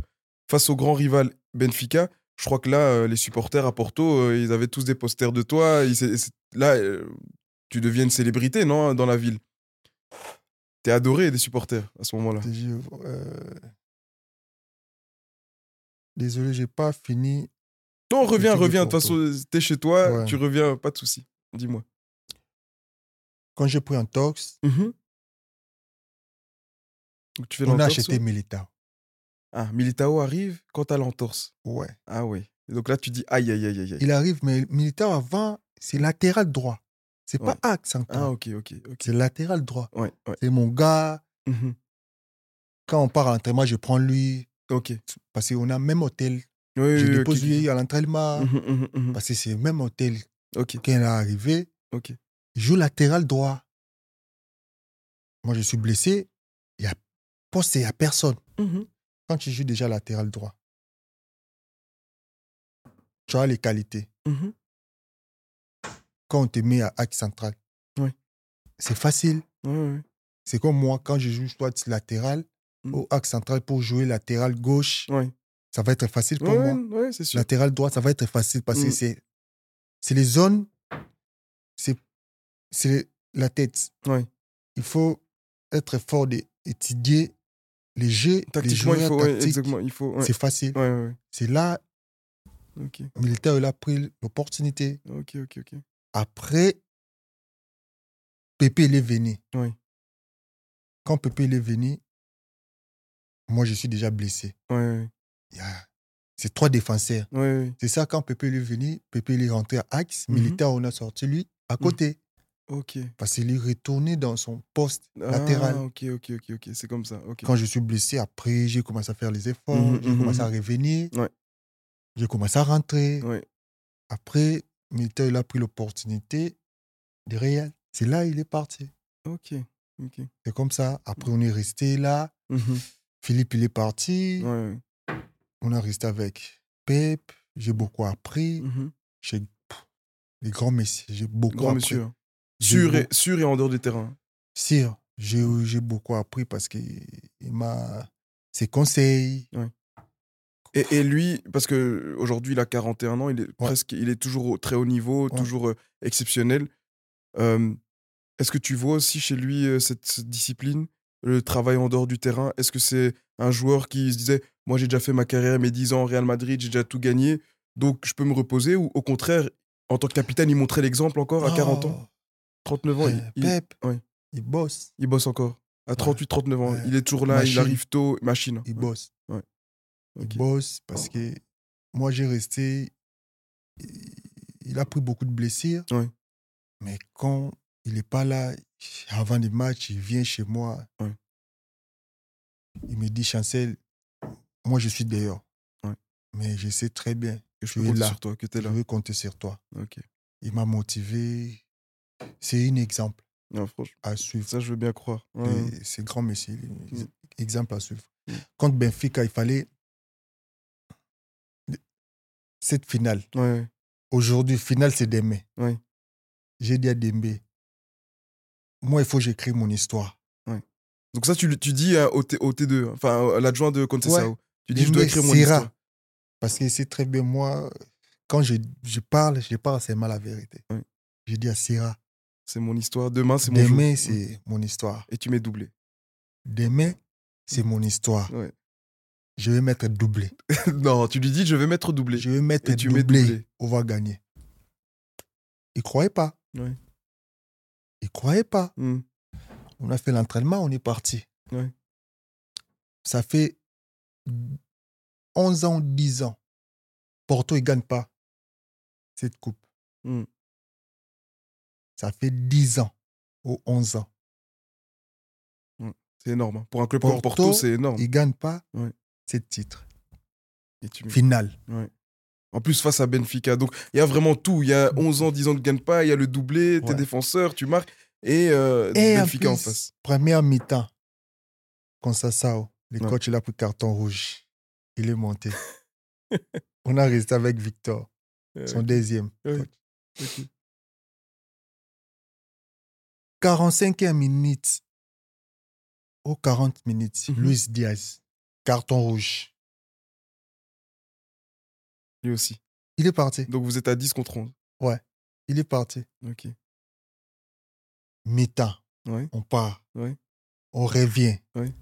face au grand rival Benfica Je crois que là, euh, les supporters à Porto, euh, ils avaient tous des posters de toi. Ils- là, euh, tu deviens une célébrité, non, dans la ville? T'es adoré des supporters à ce moment-là? Euh, Désolé, j'ai pas fini. Non, reviens, reviens. De toute façon, t'es chez toi, Ouais. tu reviens, pas de souci. Dis-moi. Quand j'ai pris un tox, Donc, tu fais on a acheté Militao. Ah, Militao arrive quand t'as l'entorse. Ouais. Ah oui. Donc là, tu dis aïe, aïe, aïe, aïe. Il arrive, mais militaire avant, c'est latéral droit. C'est pas axe central. Ah, ok, ok. C'est latéral droit. Ouais, ouais. C'est mon gars. Mhm. Quand on part à l'entraînement, je prends lui. Ok. Parce qu'on a même hôtel. Oui, je oui, dépose lui à l'entraînement. Mhm, mhm, mhm. Parce que c'est le même hôtel. Ok, Quand il est arrivé, ok. il joue latéral droit. Moi, je suis blessé. Il y a poste, il n'y a personne. Quand tu joues déjà latéral droit, tu as les qualités. Mhm. Quand on te met à axe central, Oui. c'est facile. C'est comme moi, quand je joue soit latéral Mhm. au axe central pour jouer latéral gauche, ça va être facile pour moi. sûr. Latéral droit, ça va être facile parce que Mhm. c'est c'est les zones, c'est c'est la tête. Il faut être fort d'étudier les jeux, les Tactiquement, il faut. ouais, tactiques. exactement. Il faut. Ouais. C'est facile. Ouais, C'est là. Ok, militaire, il a pris l'opportunité. Après, Pépé, il est venu. Oui. Quand Pépé, il est venu, moi, je suis déjà blessé. C'est trois défenseurs. C'est ça, quand Pépé il est venu, Pépé il est rentré à Axe, Mhm. militaire, on a sorti lui à côté. Ok. Parce qu'il est retourné dans son poste Ah, latéral. ok, ok, ok, ok. C'est comme ça. Quand je suis blessé, après, j'ai commencé à faire les efforts, Mhm, j'ai mhm, commencé à mhm. revenir. Ouais. J'ai commencé à rentrer. Ouais. Après, militaire, il a pris l'opportunité de Real. C'est là il est parti. Ok, ok. C'est comme ça. Après, on est resté là. Philippe, il est parti. Ouais. On a resté avec Pep. J'ai beaucoup appris. Pff, les grands messieurs, j'ai beaucoup Grand appris. monsieur. Sûr et, sûr et en dehors des terrains. Sire, j'ai beaucoup appris parce qu'il il m'a. Ses conseils. Et, et lui, parce que aujourd'hui il a 41 ans, il est presque, il est toujours au très haut niveau, Ouais. toujours euh, exceptionnel. Euh, Est-ce que tu vois aussi chez lui euh, cette, cette discipline, le travail en dehors du terrain? Est-ce que c'est un joueur qui se disait, moi j'ai déjà fait ma carrière, mes 10 ans au Real Madrid, j'ai déjà tout gagné, donc je peux me reposer Ou au contraire, en tant que capitaine, il montrait l'exemple encore à 40 ans, 39 ans, il, euh, il- Pep, ouais. il bosse. il bosse encore. À 38, 39 ans, il est toujours là, il arrive tôt, machine. Il bosse. Il bosse parce que moi, j'ai resté. Il a pris beaucoup de blessures. Ouais. Mais quand il n'est pas là, avant les matchs, il vient chez moi. Ouais. Il me dit, Chancel, moi, je suis dehors. Ouais. Mais je sais très bien Que je peux compter là. sur toi, que es je là. veux compter sur toi. Il m'a motivé. C'est un exemple Non, à suivre. ça je veux bien croire. Ouais. C'est grand Messi, Mm. exemple à suivre. Mm. Contre Benfica, il fallait cette finale. Ouais. Aujourd'hui, finale, c'est demain. Ouais. J'ai dit à Dembé, moi, il faut que j'écris mon histoire. Donc ça, tu, tu dis euh, au, T, au T2, enfin à l'adjoint de. Ouais. Tu dis, je dois écrire mon histoire. Parce que c'est très bien, moi, quand je, je parle, je parle seulement la vérité. Je dis à Syrah, C'est mon histoire. Demain, c'est mon demain, c'est mon histoire. Et tu mets doublé. Demain, c'est mon histoire. Ouais. Je vais mettre doublé. [LAUGHS] non, tu lui dis, je vais mettre doublé. Je vais mettre Et tu mets doublé. doublé. On va gagner. Il croyait pas. Ouais. Il croyait pas. Hmm. On a fait l'entraînement, on est parti. Ouais. Ça fait 11 ans, 10 ans. Porto, il ne gagne pas cette coupe. Hmm. Ça fait 10 ans ou 11 ans. C'est énorme. hein. Pour un club comme Porto, Porto, c'est énorme. Il ne gagne pas Ouais. cette titre. Et tu mets- Finale. En plus, face à Benfica. Donc, il y a vraiment tout. Il y a 11 ans, 10 ans de gagne pas. Il y a le doublé, tes Ouais. défenseurs, tu marques. Et, euh, Et Benfica en, plus, face. Première mi-temps, Conceição, le coach, il a pris carton rouge. Il est monté. [LAUGHS] On a resté avec Victor, son deuxième. Coach. 45e minute ou 40 minutes, Mhm. Luis Diaz, carton rouge. Lui aussi. Il est parti. Donc, vous êtes à 10 contre 11. Il est parti. Ok. Mi-temps, Ouais. on part. Ouais. On revient. Ouais.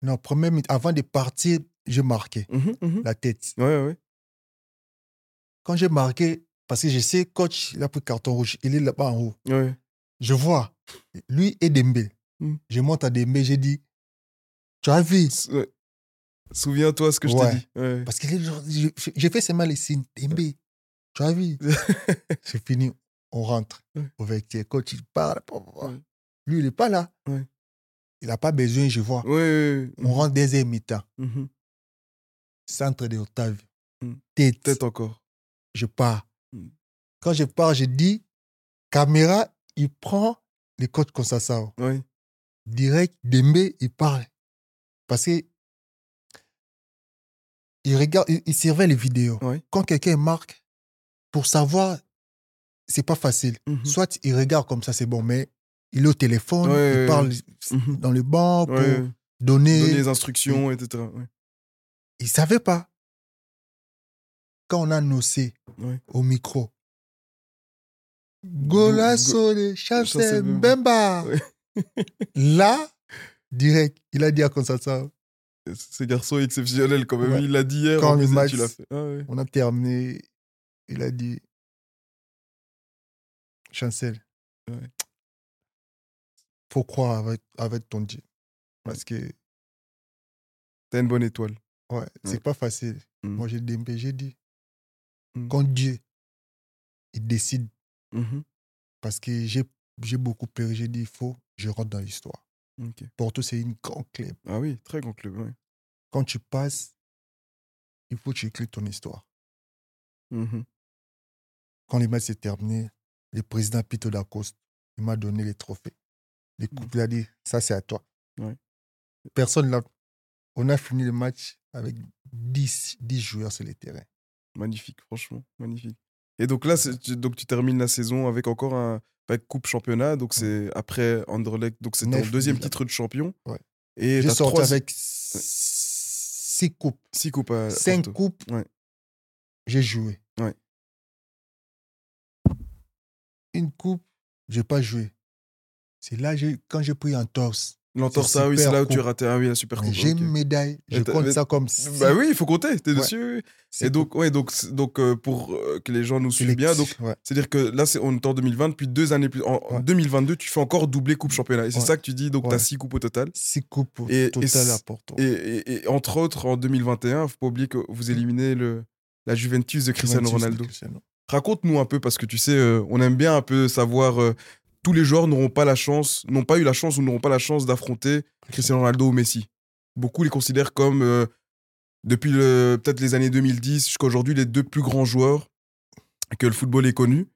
Non, première mi avant de partir, j'ai marqué Mhm, mhm. la tête. Ouais, ouais. Quand j'ai marqué, parce que je sais, coach, il a pris carton rouge, il est là-bas en haut. Je vois, lui et Dembé. Mm. Je monte à Dembé, j'ai dit, tu as vu, ouais. Souviens-toi ce que je t'ai dit. Ouais. Parce que j'ai j'ai fait seulement les signes. Tembe, tu as vu C'est fini. On rentre au vestiaire. Quand il parle, lui, il n'est pas là. Il n'a pas besoin, je vois. On rentre deuxième mi-temps. Mhm. Centre de Octave. Mm. Tête. Peut-être encore. Je pars. Mm. Quand je pars, je dis caméra, il prend les coachs comme ça, ça. Ouais. Direct, Dembe, il parle. Parce que il regarde, il, il surveille les vidéos. Quand quelqu'un marque, pour savoir, c'est pas facile. Mhm. Soit il regarde comme ça, c'est bon, mais il est au téléphone, il parle Mhm. dans le banc pour donner. Donner les instructions, etc. Il ne savait pas. Quand on a annoncé Ouais. au micro, Golasso de Chancel Chancel Mbemba. Ouais. Là, direct, il a dit à Constantin, Ce garçon est exceptionnel quand même. Ouais. Il l'a dit hier. Quand en le match- Tu l'as fait. Ah on a terminé, il a dit, Chancel, faut croire avec, avec ton Dieu. Parce que, T'as une bonne étoile. ouais, c'est pas facile. Mm. Moi, j'ai dit, j'ai dit, Mm. quand Dieu, il décide, Mhm. parce que j'ai j'ai beaucoup pleuré, j'ai dit, il faut, je rentre dans l'histoire. Ok. Porto, c'est une grande club. Ah oui, très grand club. Ouais. Quand tu passes, il faut que tu écris ton histoire. Mhm. Quand le match s'est terminé, le président Pito Dacoste, il m'a donné les trophées. Les coupes, il a dit, ça c'est à toi. Ouais. Personne l'a. On a fini le match avec 10, 10 joueurs sur le terrain. Magnifique, franchement, magnifique. Et donc là, c'est- tu, donc tu termines la saison avec encore un avec coupe championnat. Donc c'est après Anderlecht. Donc c'était ton deuxième titre de champion. Ouais. Et trois avec 6 coupes. six coupes à 5 Porto. coupes, Ouais. j'ai joué. Ouais. Une coupe, j'ai pas joué. C'est là quand j'ai pris un torse. L'entorse, C'est ah oui, c'est là où tu coupe. ratais. Ah oui, la super coupe. J'ai une médaille, je compte mais- ça comme Bah oui, il faut compter, t'es Ouais. dessus. Et donc, ouais, donc, donc euh, pour euh, que les gens nous suivent bien, donc ouais. c'est-à-dire que là, c'est, on est en 2020, puis deux années plus. En, en Ouais. 2022, tu fais encore doubler Coupe Championnat. Et c'est ça que tu dis, donc tu as six coupes au total. Six coupes au Et- total Porto. Et, et- et entre autres, en 2021, faut pas oublier que vous éliminez le, la Juventus de Cristiano Juventus Ronaldo. Raconte-nous un peu, parce que tu sais, euh, on aime bien un peu savoir. euh, tous les joueurs n'auront pas la chance, n'ont pas eu la chance ou n'auront pas la chance d'affronter Cristiano Ronaldo ou Messi. Beaucoup les considèrent comme, euh, depuis le- peut-être les années 2010 jusqu'à aujourd'hui, les deux plus grands joueurs que le football ait connus.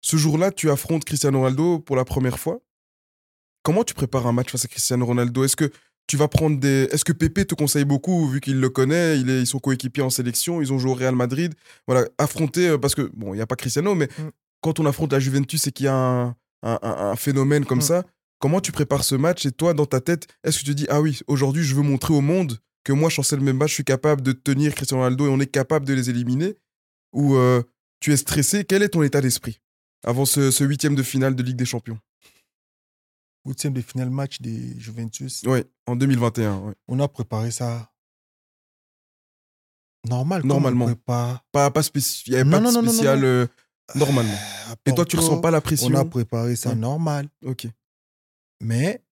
Ce jour-là, tu affrontes Cristiano Ronaldo pour la première fois. Comment tu prépares un match face à Cristiano Ronaldo? Est-ce que tu vas prendre des. Est-ce que Pépé te conseille beaucoup, vu qu'il le connaît il est, Ils sont coéquipiers en sélection, ils ont joué au Real Madrid? Voilà, affronter. euh, Parce que, bon, il n'y a pas Cristiano, mais Mm. quand on affronte la Juventus et qu'il y a un, un- un- un phénomène comme Mm. ça, comment tu prépares ce match Et toi, dans ta tête, est-ce que tu te dis, ah oui, aujourd'hui, je veux montrer au monde que moi, Chancel Memba, je suis capable de tenir Cristiano Ronaldo et on est capable de les éliminer? Ou euh, tu es stressé? Quel est ton état d'esprit avant ce, ce huitième de finale de Ligue des Champions? Huitième de finale match des Juventus. Oui, en 2021. ouais. On a préparé ça normal. Normalement. prépare. Pas, pas spéci- Il n'y avait Non, pas de non, non, spécial non. Euh, normalement. À Et toi, tu Porto, ressens pas la pression On a préparé ça Ouais. normal. Ok. Mais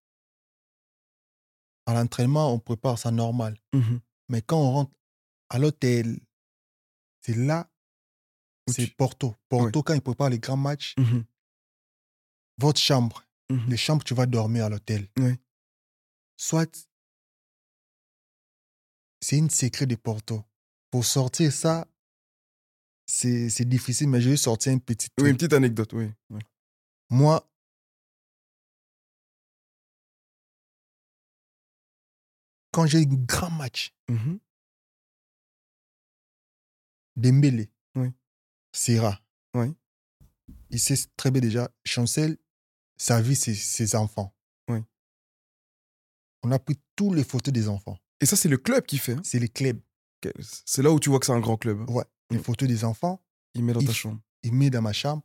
à l'entraînement, on prépare ça normal. Mhm. Mais quand on rentre à l'hôtel, c'est là, c'est tu- Porto. Porto, quand ils préparent les grands matchs, Mhm. votre chambre, Mhm. les chambres, tu vas dormir à l'hôtel. Ouais. Soit, c'est une secret de Porto. Pour sortir ça, c'est difficile, mais je vais sortir un petit Oui, une petite anecdote, oui. Ouais. Moi, quand j'ai un grand match, Mhm. Dembélé, Oui. Serra, Oui. il sait très bien déjà, Chancel, sa vie, ses enfants. Oui. On a pris toutes les photos des enfants. Et ça, c'est le club qui fait. hein. C'est les clubs. C'est là où tu vois que c'est un grand club. Ouais. Les photos des enfants, Il met dans Il ta chambre. il met dans ma chambre.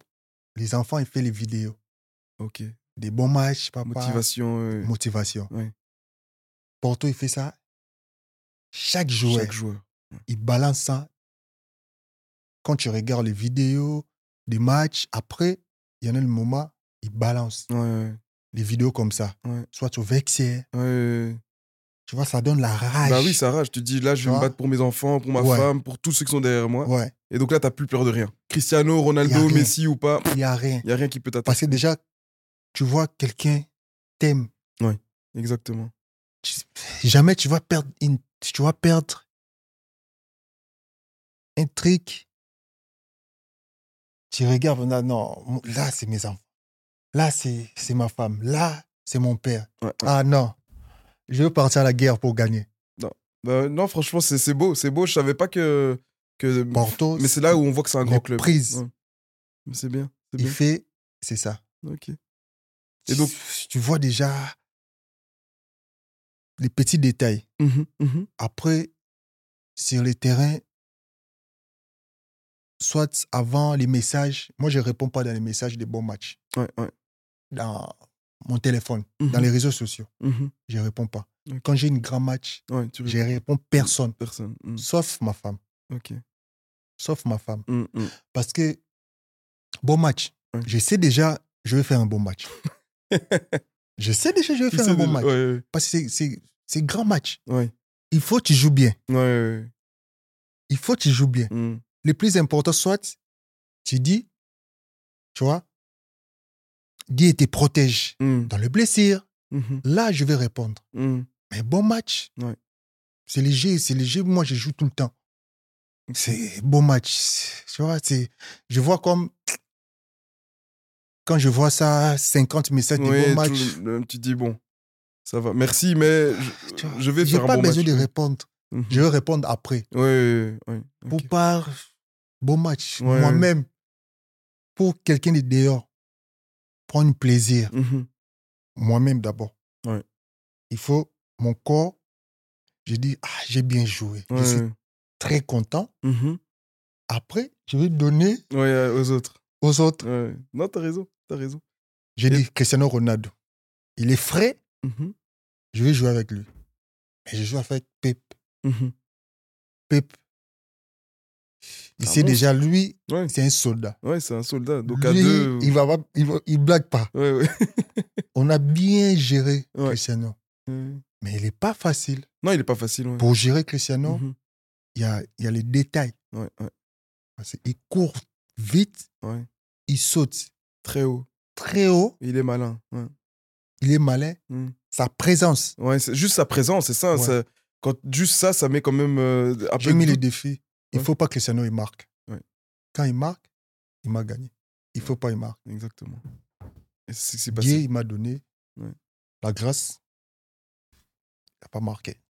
Les enfants, il fait les vidéos. Ok. Des bons matchs, papa. Motivation. euh, Motivation. Ouais. Porto, il fait ça. Chaque joueur, Chaque joueur. il balance ça. Quand tu regardes les vidéos des matchs, après, il y en a le moment, il balance Ouais, ouais, les vidéos comme ça. Ouais. Soit vestiaire, ouais. Tu vois, ça donne la rage. Bah oui, ça rage. Tu te dis, là, je Tu vais me battre pour mes enfants, pour ma Ouais. femme, pour tous ceux qui sont derrière moi. Ouais, Et donc là, t'as plus peur de rien. Cristiano, Ronaldo. Messi ou pas, il n'y a rien. il y a rien qui peut t'attaquer. Parce que déjà, tu vois quelqu'un t'aime. Exactement. Tu- Jamais tu vas perdre une, tu vas perdre un truc. Tu regardes, non, non, là, c'est mes enfants. Là, c'est c'est ma femme. Là, c'est mon père. Ouais, ouais. Ah non, je veux partir à la guerre pour gagner. Bah, non, franchement, c'est c'est beau. C'est beau. Je savais pas que. que... Porto, Mais c'est là où on voit que c'est un grand club. prise. Ouais. C'est bien. C'est Il bien. fait, c'est ça. Ok. Et donc- tu, tu vois déjà les petits détails. Mhm, mhm. Après, sur les terrains, soit avant les messages, moi je ne réponds pas dans les messages des bons matchs, Ouais, ouais. dans mon téléphone, Mhm, dans les réseaux sociaux. mhm. Je ne réponds pas. Quand j'ai une grand match, Ouais, je réponds personne, Personne. Mhm. sauf ma femme. Ok. Sauf ma femme. Mhm, mhm. Parce que, bon match, je sais déjà, je vais faire un bon match. [LAUGHS] je sais déjà, je vais faire un bon match. Ouais, ouais, Parce que c'est- grand match. Il faut que tu joues bien. Il faut que tu joues bien. Mhm. le plus important, soit tu dis, tu vois, dis et te protège Mhm, dans le blessure. mhm, Là, je vais répondre. mhm. Mais bon match, Ouais. c'est léger, c'est léger. Moi, je joue tout le temps. C'est bon match. Tu vois, c'est, je vois comme, quand je vois ça, 50 messages de Ouais, bon match, tout- euh, tu dis, bon, ça va. Merci, mais je, vois, je vais j'ai faire un pas bon besoin match. de répondre. Mhm. Je vais répondre après. Ouais, ouais, ouais. Pour pas, bon match. Ouais. Moi-même, pour quelqu'un de dehors, prendre plaisir. Mhm. moi-même d'abord. Ouais. Il faut mon corps. Je dis, ah, j'ai bien joué. Ouais, Je suis très content. Mhm. Après, je vais donner Ouais, euh, aux autres. aux autres. Non, t'as raison, t'as raison. J'ai Et- dit, Cristiano Ronaldo, il est frais, Mhm, je vais jouer avec lui. Et je joue avec Pep. Pep, il Ah sait bon, déjà, lui, Ouais, c'est un soldat. ouais c'est un soldat. Donc à lui, deux. il va il, va- il blague pas. Ouais, ouais. [LAUGHS] On a bien géré. Cristiano. Mais il n'est pas facile. Non, il est pas facile. Pour gérer Cristiano, Mhm. il y, a, il y a les détails. Parce qu'il court vite, il saute Très haut. très haut, Il est malin. Il est malin. Mhm. Sa présence. Ouais, c'est juste sa présence, c'est ça, Quand juste ça, ça met quand même euh, un J'ai mis le défi. Il Ouais. faut pas que Cristiano il marque. Ouais. Quand il marque, il m'a gagné. Il faut pas il marque. Exactement. Et c'est Dieu il m'a donné la grâce. Il n'a pas marqué.